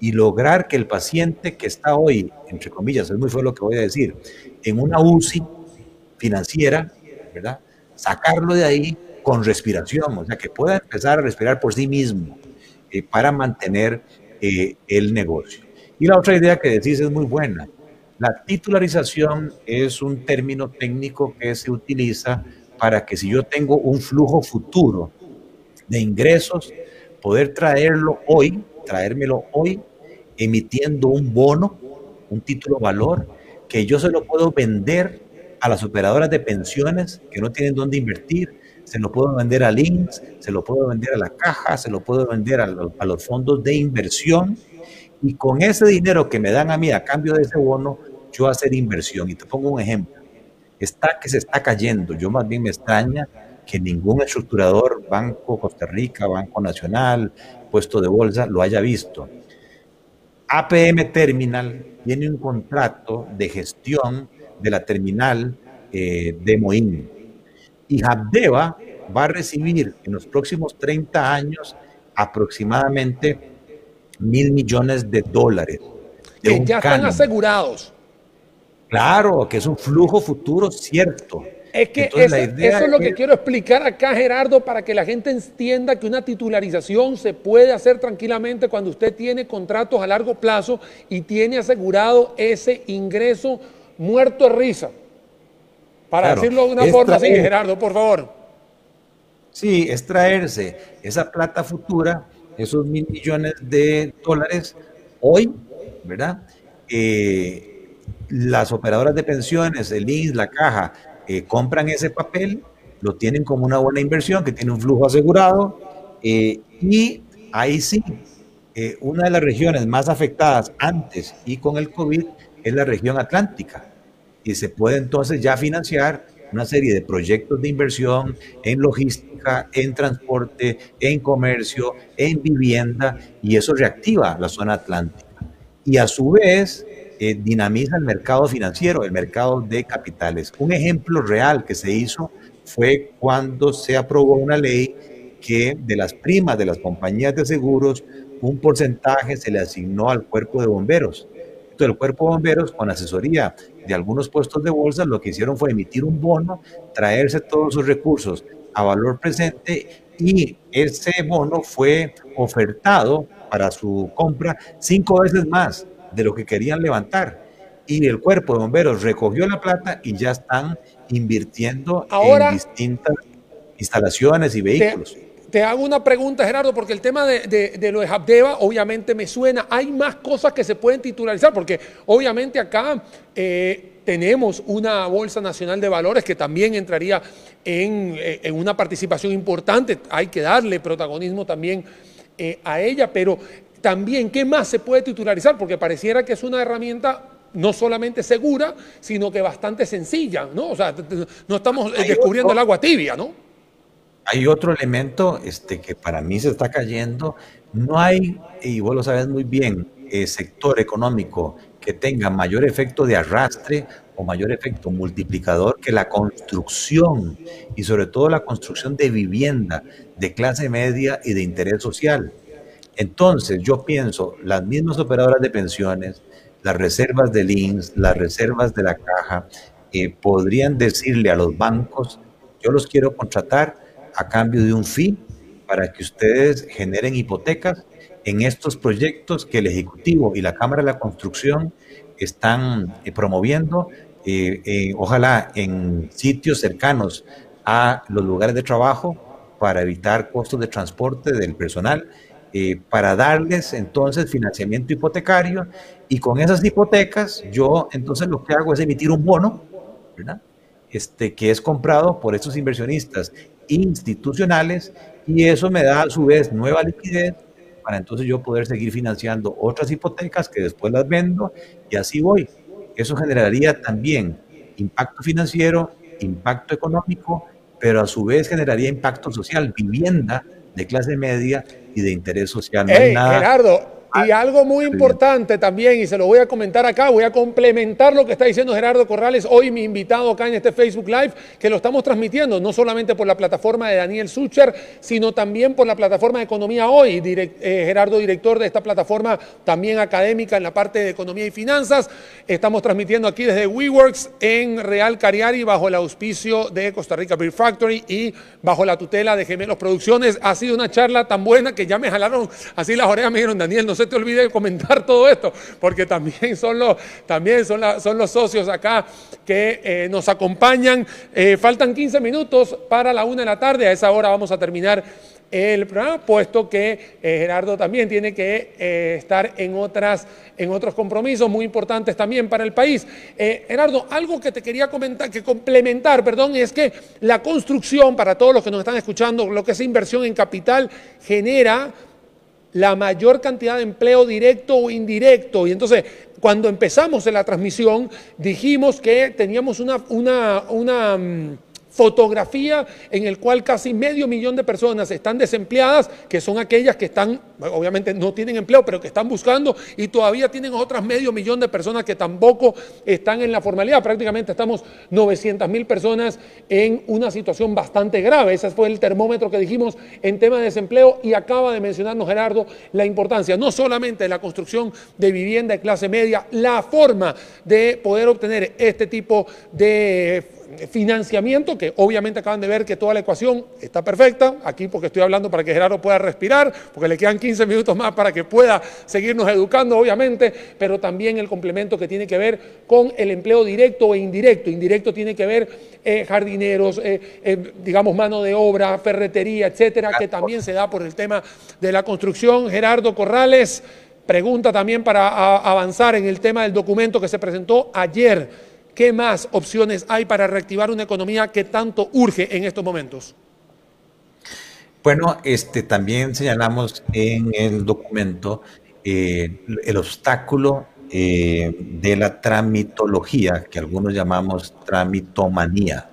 B: y lograr que el paciente que está hoy, entre comillas, es muy feo lo que voy a decir, en una UCI financiera, ¿verdad? Sacarlo de ahí con respiración, o sea, que pueda empezar a respirar por sí mismo eh, para mantener eh, el negocio. Y la otra idea que decís es muy buena. La titularización es un término técnico que se utiliza para que si yo tengo un flujo futuro de ingresos, poder traerlo hoy, traérmelo hoy, emitiendo un bono, un título valor, que yo se lo puedo vender a las operadoras de pensiones que no tienen dónde invertir, se lo puedo vender a Links, se lo puedo vender a la caja, se lo puedo vender a, a los fondos de inversión y con ese dinero que me dan a mí a cambio de ese bono, yo hacer inversión. Y te pongo un ejemplo. Está que se está cayendo. Yo más bien me extraña que ningún estructurador, Banco Costa Rica, Banco Nacional, puesto de bolsa, lo haya visto. APM Terminal tiene un contrato de gestión de la terminal eh, de Moín. Y Habdeba va a recibir en los próximos 30 años aproximadamente mil millones de dólares.
A: que ya están asegurados.
B: Claro, que es un flujo futuro cierto.
A: Es que eso, es lo que quiero explicar acá, Gerardo, para que la gente entienda que una titularización se puede hacer tranquilamente cuando usted tiene contratos a largo plazo y tiene asegurado ese ingreso muerto de risa. Para decirlo de una forma así, Gerardo, por favor.
B: Sí, es traerse esa plata futura esos mil millones de dólares hoy, ¿verdad? Eh, las operadoras de pensiones, el INS, la caja, eh, compran ese papel, lo tienen como una buena inversión que tiene un flujo asegurado eh, y ahí sí, una de las regiones más afectadas antes y con el COVID es la región atlántica y se puede entonces ya financiar una serie de proyectos de inversión en logística, en transporte, en comercio, en vivienda, y eso reactiva la zona atlántica. Y a su vez, eh, dinamiza el mercado financiero, el mercado de capitales. Un ejemplo real que se hizo fue cuando se aprobó una ley que de las primas de las compañías de seguros, un porcentaje se le asignó al cuerpo de bomberos. Entonces, el cuerpo de bomberos, con asesoría de algunos puestos de bolsa, lo que hicieron fue emitir un bono, traerse todos sus recursos a valor presente y ese bono fue ofertado para su compra cinco veces más de lo que querían levantar. Y el cuerpo de bomberos recogió la plata y ya están invirtiendo en distintas instalaciones y vehículos.
A: Te, hago una pregunta, Gerardo, porque el tema de, de, lo de Habdeba obviamente me suena. Hay más cosas que se pueden titularizar, porque obviamente acá eh, tenemos una Bolsa Nacional de Valores que también entraría eh, en, una participación importante. Hay que darle protagonismo también eh, a ella, pero también, ¿qué más se puede titularizar? Porque pareciera que es una herramienta no solamente segura, sino que bastante sencilla, ¿no? O sea, no estamos descubriendo el agua tibia, ¿no?
B: Hay otro elemento este, que para mí se está cayendo. No hay, y vos lo sabes muy bien, eh, sector económico que tenga mayor efecto de arrastre o mayor efecto multiplicador que la construcción y sobre todo la construcción de vivienda de clase media y de interés social. Entonces yo pienso, las mismas operadoras de pensiones, las reservas del INS, las reservas de la caja, eh, podrían decirle a los bancos, yo los quiero contratar a cambio de un fee para que ustedes generen hipotecas en estos proyectos que el Ejecutivo y la Cámara de la Construcción están eh, promoviendo, eh, ojalá en sitios cercanos a los lugares de trabajo para evitar costos de transporte del personal, para darles entonces financiamiento hipotecario y con esas hipotecas yo entonces lo que hago es emitir un bono, ¿verdad? Este, que es comprado por estos inversionistas institucionales y eso me da a su vez nueva liquidez para entonces yo poder seguir financiando otras hipotecas que después las vendo y así voy. Eso generaría también impacto financiero, impacto económico, pero a su vez generaría impacto social, vivienda de clase media y de interés social.
A: Gerardo, Y algo muy importante también, y se lo voy a comentar acá, voy a complementar lo que está diciendo Gerardo Corrales, hoy mi invitado acá en este Facebook Live, que lo estamos transmitiendo no solamente por la plataforma de Daniel Sucher, sino también por la plataforma de Economía Hoy. Eh, Gerardo, director de esta plataforma también académica en la parte de Economía y Finanzas. Estamos transmitiendo aquí desde WeWorks en Real Cariari bajo el auspicio de Costa Rica Beer Factory y bajo la tutela de Gemelos Producciones. Ha sido una charla tan buena que ya me jalaron así las orejas, me dijeron, Daniel, no sé te olvide de comentar *laughs* todo esto, porque también son los, también son, son los socios acá que eh, nos acompañan. Eh, faltan 15 minutos para la una de la tarde, a esa hora vamos a terminar el programa, puesto que eh, Gerardo también tiene que estar en, otras, en otros compromisos muy importantes también para el país. Gerardo, algo que te quería comentar, que complementar, perdón, es que la construcción, para todos los que nos están escuchando, lo que es inversión en capital, genera la mayor cantidad de empleo directo o indirecto. Y entonces, cuando empezamos en la transmisión, dijimos que teníamos una, una, una mm, fotografía en el cual casi medio millón de personas están desempleadas, que son aquellas que están, obviamente no tienen empleo, pero que están buscando y todavía tienen otras medio millón de personas que tampoco están en la formalidad. Prácticamente estamos 900 mil personas en una situación bastante grave. Ese fue el termómetro que dijimos en tema de desempleo y acaba de mencionarnos Gerardo la importancia no solamente de la construcción de vivienda de clase media, la forma de poder obtener este tipo de financiamiento, que obviamente acaban de ver que toda la ecuación está perfecta, aquí porque estoy hablando para que Gerardo pueda respirar, porque le quedan 15 minutos más para que pueda seguirnos educando, obviamente, pero también el complemento que tiene que ver con el empleo directo e indirecto. Indirecto tiene que ver eh, jardineros, eh, eh, digamos, mano de obra, ferretería, etcétera, que también se da por el tema de la construcción. Gerardo Corrales, pregunta también para avanzar en el tema del documento que se presentó ayer ¿Qué más opciones hay para reactivar una economía que tanto urge en estos momentos?
B: Bueno, este, también señalamos en el documento eh, el obstáculo eh, de la tramitología, que algunos llamamos tramitomanía.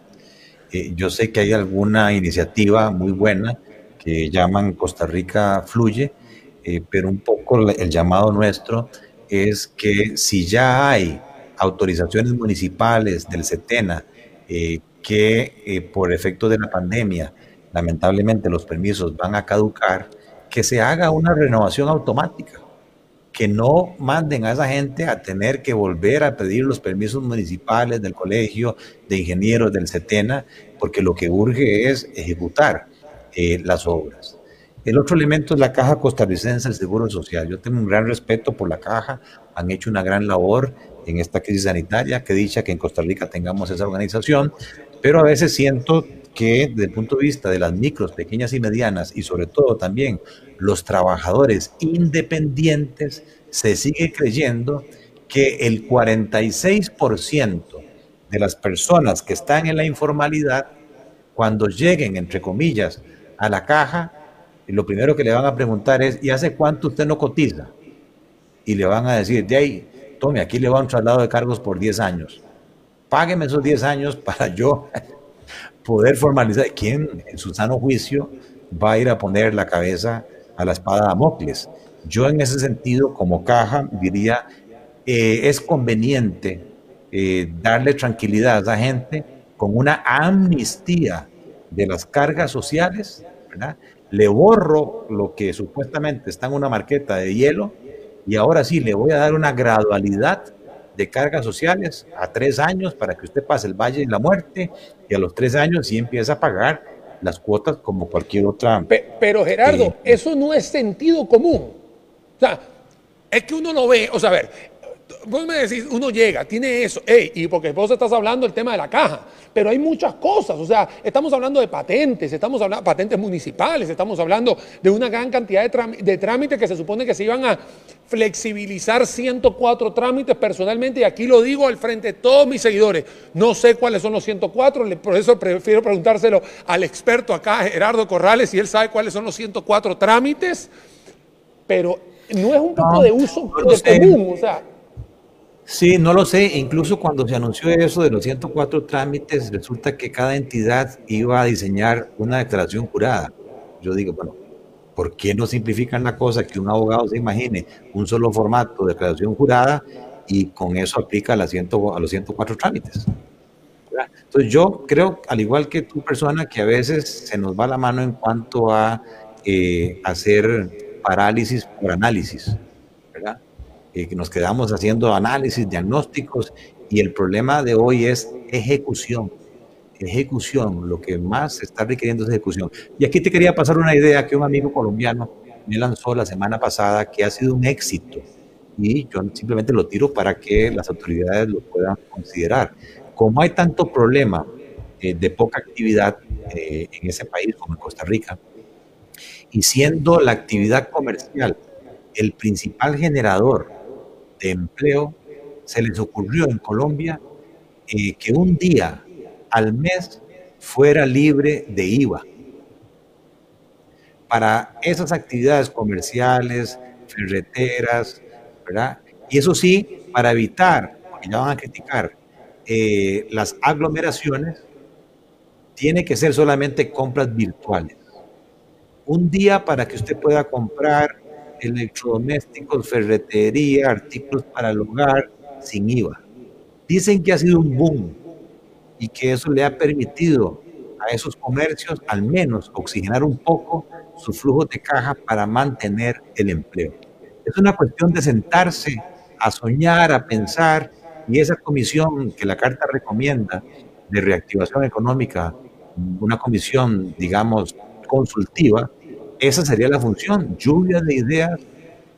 B: Eh, yo sé que hay alguna iniciativa muy buena que llaman Costa Rica Fluye, pero un poco el llamado nuestro es que si ya hay autorizaciones municipales del CETENA eh, que eh, por efecto de la pandemia, lamentablemente los permisos van a caducar, que se haga una renovación automática, que no manden a esa gente a tener que volver a pedir los permisos municipales del colegio de ingenieros del CETENA, porque lo que urge es ejecutar eh, las obras. El otro elemento es la Caja Costarricense del Seguro Social. Yo tengo un gran respeto por la Caja, han hecho una gran labor en esta crisis sanitaria, que dicha que en Costa Rica tengamos esa organización, pero a veces siento que desde el punto de vista de las micros, pequeñas y medianas, y sobre todo también los trabajadores independientes, se sigue creyendo que el 46% de las personas que están en la informalidad, cuando lleguen, entre comillas, a la caja, lo primero que le van a preguntar es, ¿y hace cuánto usted no cotiza? Y le van a decir, de ahí, tome, aquí le va un traslado de cargos por 10 años. Págueme esos 10 años para yo *laughs* poder formalizar. ¿Quién en su sano juicio va a ir a poner la cabeza a la espada de Damocles? Yo en ese sentido, como caja, diría, eh, es conveniente eh, darle tranquilidad a esa gente con una amnistía de las cargas sociales, ¿verdad? Le borro lo que supuestamente está en una marqueta de hielo y ahora sí, le voy a dar una gradualidad de cargas sociales a tres años para que usted pase el Valle de la Muerte y a los tres años sí empieza a pagar las cuotas como cualquier otra.
A: Pero Gerardo, eh, eso no es sentido común. O sea, es que uno lo ve, o sea, a ver, vos me decís, uno llega, tiene eso, y porque vos estás hablando del tema de la caja, pero hay muchas cosas, o sea, estamos hablando de patentes, estamos hablando de patentes municipales, estamos hablando de una gran cantidad de, trámites que se supone que se iban a flexibilizar 104 trámites personalmente, y aquí lo digo al frente de todos mis seguidores, no sé cuáles son los 104, por eso prefiero preguntárselo al experto acá, Gerardo Corrales, si él sabe cuáles son los 104 trámites, pero no es un poco de uso de común, o sea,
B: Sí, no lo sé. Incluso cuando se anunció eso de los 104 trámites, resulta que cada entidad iba a diseñar una declaración jurada. Yo digo, bueno, ¿Por qué no simplifican la cosa que un abogado se imagine un solo formato de declaración jurada y con eso aplica a, los 104 trámites? Entonces yo creo, al igual que tu persona, que a veces se nos va la mano en cuanto a eh, hacer parálisis por análisis. Eh, que nos quedamos haciendo análisis, diagnósticos, y el problema de hoy es ejecución ejecución, lo que más se está requiriendo es ejecución. Y aquí te quería pasar una idea que un amigo colombiano me lanzó la semana pasada que ha sido un éxito y yo simplemente lo tiro para que las autoridades lo puedan considerar. Como hay tanto problema eh, de poca actividad eh, en ese país como en Costa Rica, y siendo la actividad comercial el principal generador de empleo, se les ocurrió en Colombia eh, que un día al mes fuera libre de IVA. Para esas actividades comerciales, ferreteras, ¿verdad? Y eso sí, para evitar, porque ya van a criticar, eh, las aglomeraciones, tiene que ser solamente compras virtuales. Un día para que usted pueda comprar electrodomésticos, ferretería, artículos para el hogar sin IVA. Dicen que ha sido un boom y que eso le ha permitido a esos comercios al menos oxigenar un poco su flujo de caja para mantener el empleo. Es una cuestión de sentarse a soñar, a pensar, y esa comisión que la Carta recomienda de reactivación económica, una comisión, digamos, consultiva, esa sería la función, lluvia de ideas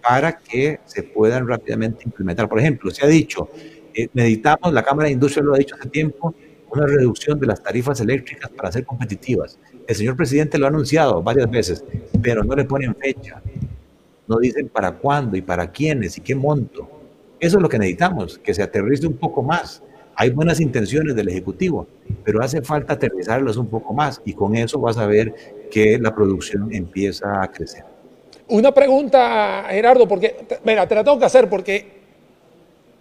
B: para que se puedan rápidamente implementar. Por ejemplo, se ha dicho, eh, necesitamos, la Cámara de Industria lo ha dicho hace tiempo, una reducción de las tarifas eléctricas para ser competitivas. El señor presidente lo ha anunciado varias veces, pero no le ponen fecha. No dicen para cuándo y para quiénes y qué monto. Eso es lo que necesitamos, que se aterrice un poco más. Hay buenas intenciones del Ejecutivo, pero hace falta aterrizarlas un poco más y con eso vas a ver que la producción empieza a crecer.
A: Una pregunta, Gerardo, porque, mira, te la tengo que hacer porque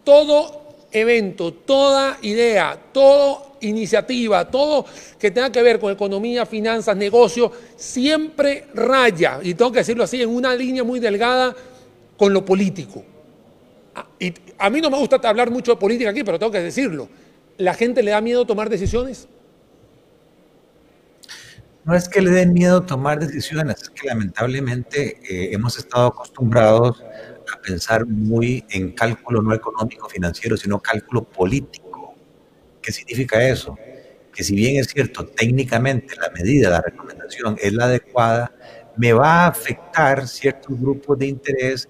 A: todo evento, toda idea, toda iniciativa, todo que tenga que ver con economía, finanzas, negocio, siempre raya, y tengo que decirlo así, en una línea muy delgada con lo político. Y a mí no me gusta hablar mucho de política aquí, pero tengo que decirlo. ¿La gente le da miedo tomar decisiones?
B: No es que le den miedo tomar decisiones, es que lamentablemente eh, hemos estado acostumbrados a pensar muy en cálculo no económico financiero, sino cálculo político. ¿Qué significa eso? Que si bien es cierto, técnicamente la medida, la recomendación es la adecuada, me va a afectar ciertos grupos de interés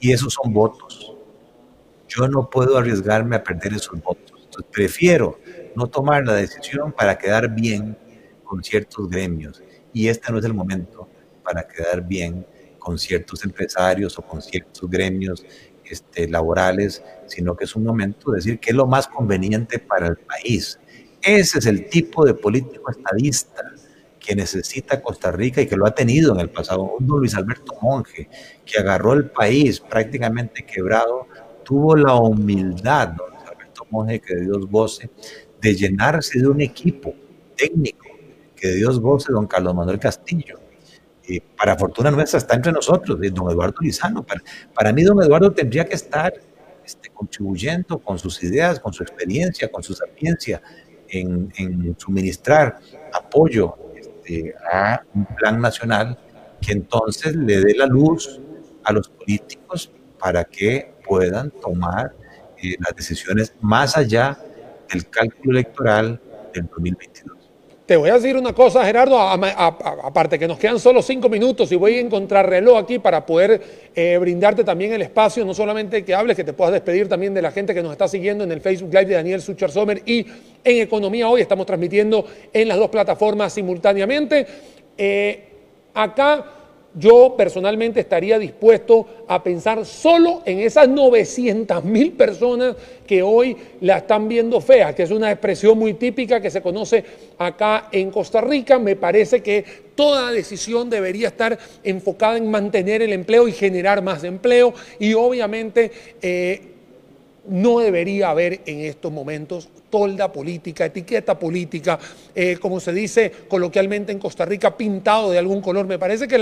B: y esos son votos. Yo no puedo arriesgarme a perder esos votos. Prefiero no tomar la decisión para quedar bien con ciertos gremios. Y este no es el momento para quedar bien con ciertos empresarios o con ciertos gremios este, laborales, sino que es un momento de decir qué es lo más conveniente para el país. Ese es el tipo de político estadista que necesita Costa Rica y que lo ha tenido en el pasado. Un Luis Alberto Monge, que agarró el país prácticamente quebrado, tuvo la humildad, don Alberto Monge, que Dios goce, de llenarse de un equipo técnico, que Dios goce, don Carlos Manuel Castillo, para fortuna nuestra está entre nosotros, don Eduardo Lizano. Para, para mí, don Eduardo tendría que estar este, contribuyendo con sus ideas, con su experiencia, con su sapiencia en, en suministrar apoyo este, a un plan nacional que entonces le dé la luz a los políticos para que puedan tomar eh, las decisiones más allá del cálculo electoral del 2022.
A: Te voy a decir una cosa, Gerardo, aparte que nos quedan solo cinco minutos y voy a encontrar reloj aquí para poder eh, brindarte también el espacio, no solamente que hables, que te puedas despedir también de la gente que nos está siguiendo en el Facebook Live de Daniel Sucher Sommer y en Economía Hoy, estamos transmitiendo en las dos plataformas simultáneamente. Eh, acá yo personalmente estaría dispuesto a pensar solo en esas 900 mil personas que hoy la están viendo fea, que es una expresión muy típica que se conoce acá en Costa Rica. Me parece que toda decisión debería estar enfocada en mantener el empleo y generar más empleo y obviamente... Eh, no debería haber en estos momentos tolda política, etiqueta política, eh, como se dice coloquialmente en Costa Rica, pintado de algún color. Me parece que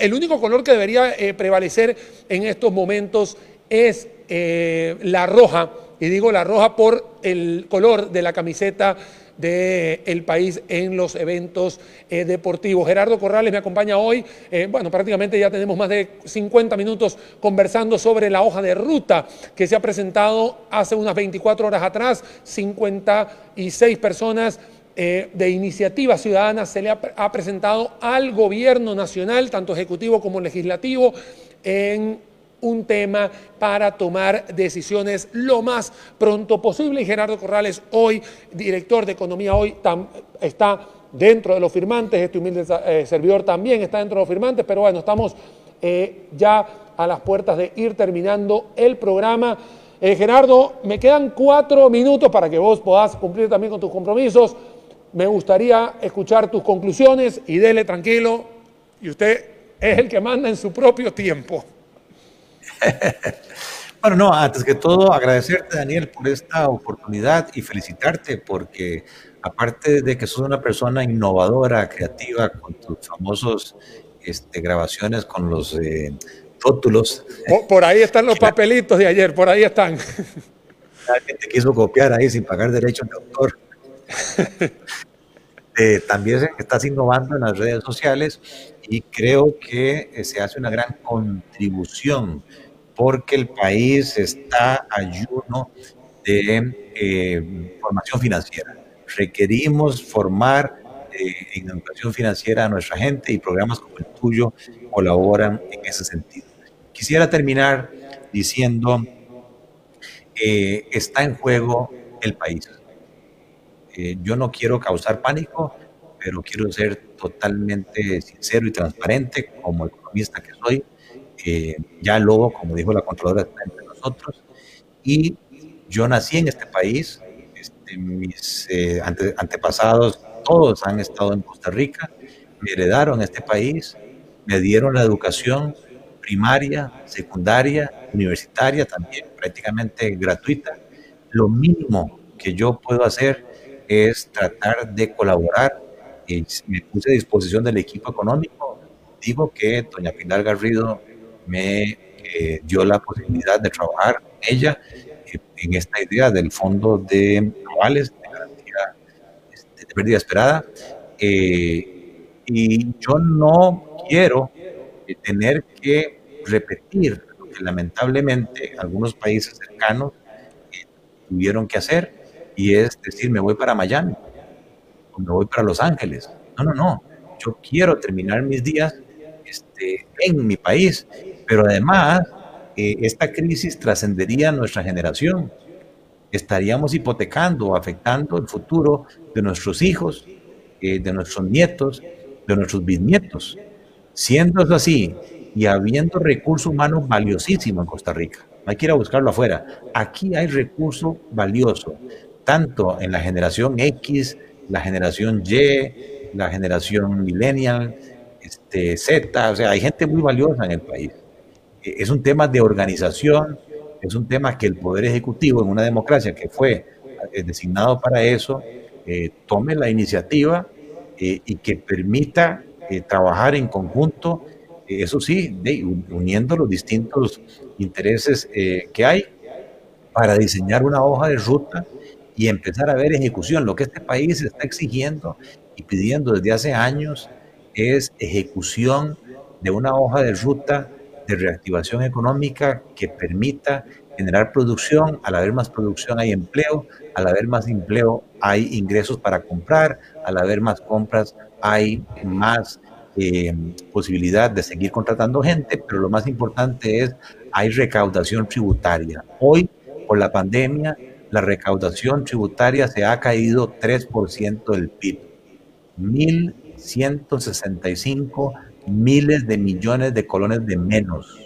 A: el único color que debería eh, prevalecer en estos momentos es la roja, y digo la roja por el color de la camiseta del país en los eventos eh, deportivos. Gerardo Corrales me acompaña hoy. Eh, bueno, prácticamente ya tenemos más de 50 minutos conversando sobre la hoja de ruta que se ha presentado hace unas 24 horas atrás. 56 personas eh, de iniciativa ciudadana se le ha presentado al gobierno nacional, tanto ejecutivo como legislativo, en un tema para tomar decisiones lo más pronto posible. Y Gerardo Corrales, hoy, director de Economía Hoy, está dentro de los firmantes, este humilde eh, servidor también está dentro de los firmantes, pero bueno, estamos eh, ya a las puertas de ir terminando el programa. Eh, Gerardo, me quedan cuatro minutos para que vos podás cumplir también con tus compromisos. Me gustaría escuchar tus conclusiones y dele tranquilo. Y usted es el que manda en su propio tiempo. *laughs*
B: bueno, no, antes que todo agradecerte, Daniel, por esta oportunidad y felicitarte porque aparte de que sos una persona innovadora, creativa, con tus famosos este, grabaciones con los eh, rótulos.
A: Por, ahí están los *laughs* papelitos de ayer, por ahí están. *laughs*
B: Alguien te quiso copiar ahí sin pagar derechos de autor. eh, también estás innovando en las redes sociales y creo que eh, se hace una gran contribución porque el país está ayuno de eh, formación financiera. Requerimos formar eh, en educación financiera a nuestra gente y programas como el tuyo colaboran en ese sentido. Quisiera terminar diciendo, eh, está en juego el país. yo no quiero causar pánico, pero quiero ser totalmente sincero y transparente como economista que soy eh, ya Lobo, como dijo la controladora, está entre nosotros. Y yo nací en este país, este, mis eh, antepasados, todos han estado en Costa Rica, me heredaron este país, me dieron la educación primaria, secundaria, universitaria también, prácticamente gratuita. Lo mínimo que yo puedo hacer es tratar de colaborar. Y me puse a disposición del equipo económico. Digo que doña Pilar Garrido me eh, dio la posibilidad de trabajar con ella eh, en esta idea del fondo de avales de garantía este, de pérdida esperada. Eh, y yo no quiero tener que repetir lo que lamentablemente algunos países cercanos tuvieron que hacer, y es decir, me voy para Miami, o me voy para Los Ángeles. No, no, no. Yo quiero terminar mis días este, en mi país pero además, eh, esta crisis trascendería nuestra generación. Estaríamos hipotecando afectando el futuro de nuestros hijos, eh, de nuestros nietos, de nuestros bisnietos. Siendo eso así, y habiendo recurso humano valiosísimo en Costa Rica, no hay que ir a buscarlo afuera. Aquí hay recurso valioso, tanto en la generación X, la generación Y, la generación millennial, este, Z, o sea, hay gente muy valiosa en el país. Eh, es un tema de organización, es un tema que el Poder Ejecutivo en una democracia que fue eh, designado para eso, eh, tome la iniciativa y que permita trabajar en conjunto, eso sí, uniendo los distintos intereses que hay para diseñar una hoja de ruta y empezar a ver ejecución. Lo que este país está exigiendo y pidiendo desde hace años es ejecución de una hoja de ruta de reactivación económica que permita generar producción, al haber más producción hay empleo, al haber más empleo hay ingresos para comprar, al haber más compras hay más eh, posibilidad de seguir contratando gente, pero lo más importante es hay recaudación tributaria. Hoy, por la pandemia, la recaudación tributaria se ha caído 3% del PIB. 1.165 miles de millones de colones de menos.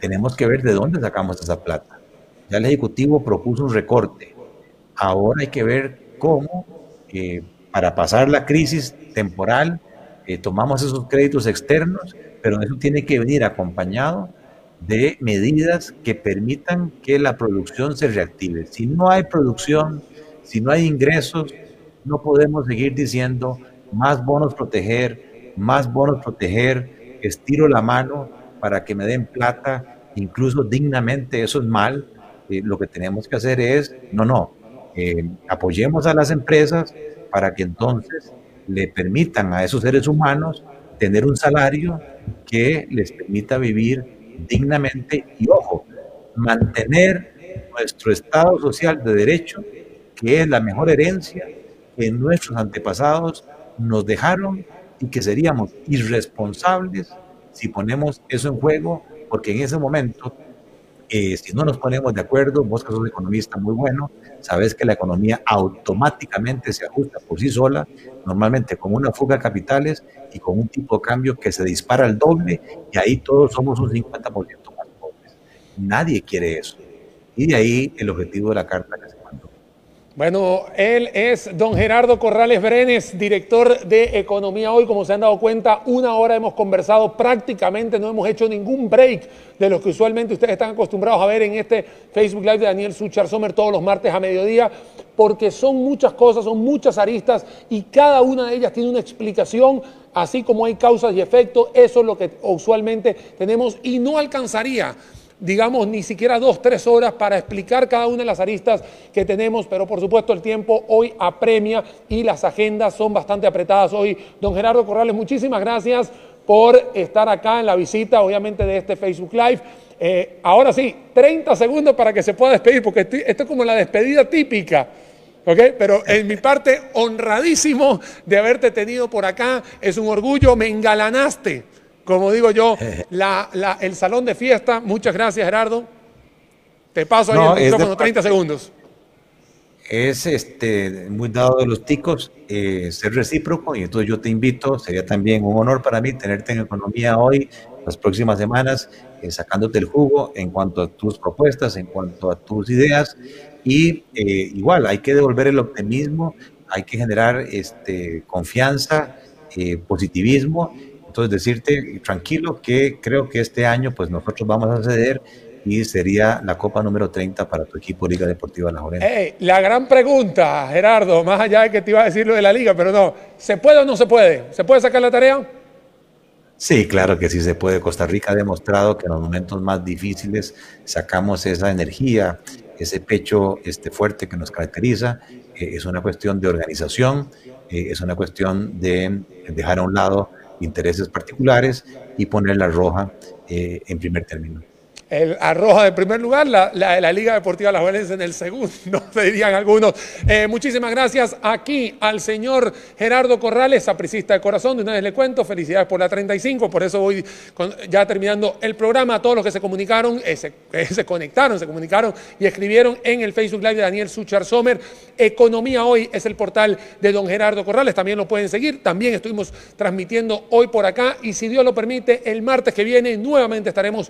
B: Tenemos que ver de dónde sacamos esa plata. Ya el Ejecutivo propuso un recorte. Ahora hay que ver cómo, eh, para pasar la crisis temporal, eh, tomamos esos créditos externos, pero eso tiene que venir acompañado de medidas que permitan que la producción se reactive. Si no hay producción, Si no hay ingresos, no podemos seguir diciendo más bonos proteger, más bonos proteger, estiro la mano para que me den plata, incluso dignamente, eso es mal. Eh, lo que tenemos que hacer es, no, no, eh, apoyemos a las empresas para que entonces le permitan a esos seres humanos tener un salario que les permita vivir dignamente y, ojo, mantener nuestro Estado social de derecho, que es la mejor herencia que nuestros antepasados nos dejaron y que seríamos irresponsables si ponemos eso en juego, porque en ese momento, eh, si no nos ponemos de acuerdo, vos que sos economista muy bueno, sabes que la economía automáticamente se ajusta por sí sola, normalmente con una fuga de capitales y con un tipo de cambio que se dispara al doble y ahí todos somos un 50% más pobres. Nadie quiere eso. Y de ahí el objetivo de la carta que se
A: bueno, él es don Gerardo Corrales Brenes, director de Economía Hoy. Como se han dado cuenta, una hora hemos conversado prácticamente, no hemos hecho ningún break de lo que usualmente ustedes están acostumbrados a ver en este Facebook Live de Daniel Suchar Sommer todos los martes a mediodía, porque son muchas cosas, son muchas aristas y cada una de ellas tiene una explicación, así como hay causas y efectos. Eso es lo que usualmente tenemos y no alcanzaría digamos, ni siquiera dos, tres horas para explicar cada una de las aristas que tenemos, pero por supuesto el tiempo hoy apremia y las agendas son bastante apretadas hoy. Don Gerardo Corrales, muchísimas gracias por estar acá en la visita, obviamente, de este Facebook Live. Eh, ahora sí, 30 segundos para que se pueda despedir, porque esto es como la despedida típica. ¿ok? Pero en mi parte, honradísimo de haberte tenido por acá. Es un orgullo, me engalanaste como digo yo, *laughs* el salón de fiesta. Muchas gracias, Gerardo. Te paso ahí el micrófono, 30 segundos.
B: Es este, muy dado de los ticos eh, ser recíproco y entonces yo te invito, sería también un honor para mí tenerte en economía hoy, las próximas semanas, eh, sacándote el jugo en cuanto a tus propuestas, en cuanto a tus ideas y eh, igual hay que devolver el optimismo, hay que generar este, confianza, positivismo entonces decirte tranquilo que creo que este año pues nosotros vamos a ceder y sería la Copa número 30 para tu equipo Liga Deportiva La Jorena.
A: la gran pregunta, Gerardo, más allá de que te iba a decir lo de la liga, pero no, ¿se puede o no se puede? ¿Se puede sacar la tarea?
B: Sí, claro que sí se puede. Costa Rica ha demostrado que en los momentos más difíciles sacamos esa energía, ese pecho este, fuerte que nos caracteriza. Eh, es una cuestión de organización, eh, es una cuestión de dejar a un lado intereses particulares y poner la roja eh, en primer término
A: el Arroja en primer lugar, la, la, Liga Deportiva La Juelense en el segundo, *laughs* dirían algunos. Eh, muchísimas gracias aquí al señor Gerardo Corrales, sapricista de corazón, de una vez le cuento, felicidades por la 35, por eso voy ya terminando el programa, todos los que se comunicaron, eh, *laughs* eh, se, conectaron, se comunicaron y escribieron en el Facebook Live de Daniel Suchar Sommer. Economía Hoy es el portal de don Gerardo Corrales, también lo pueden seguir, también estuvimos transmitiendo hoy por acá y si Dios lo permite, el martes que viene nuevamente estaremos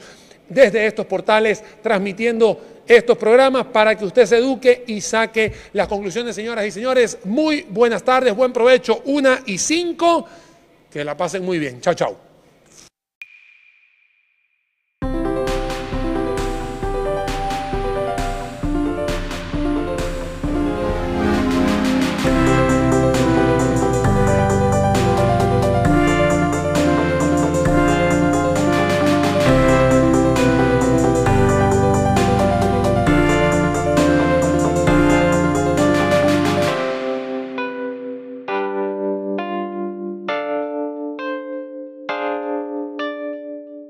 A: desde estos portales transmitiendo estos programas para que usted se eduque y saque las conclusiones, señoras y señores. Muy buenas tardes, buen provecho, una y cinco. Que la pasen muy bien. Chao, chao.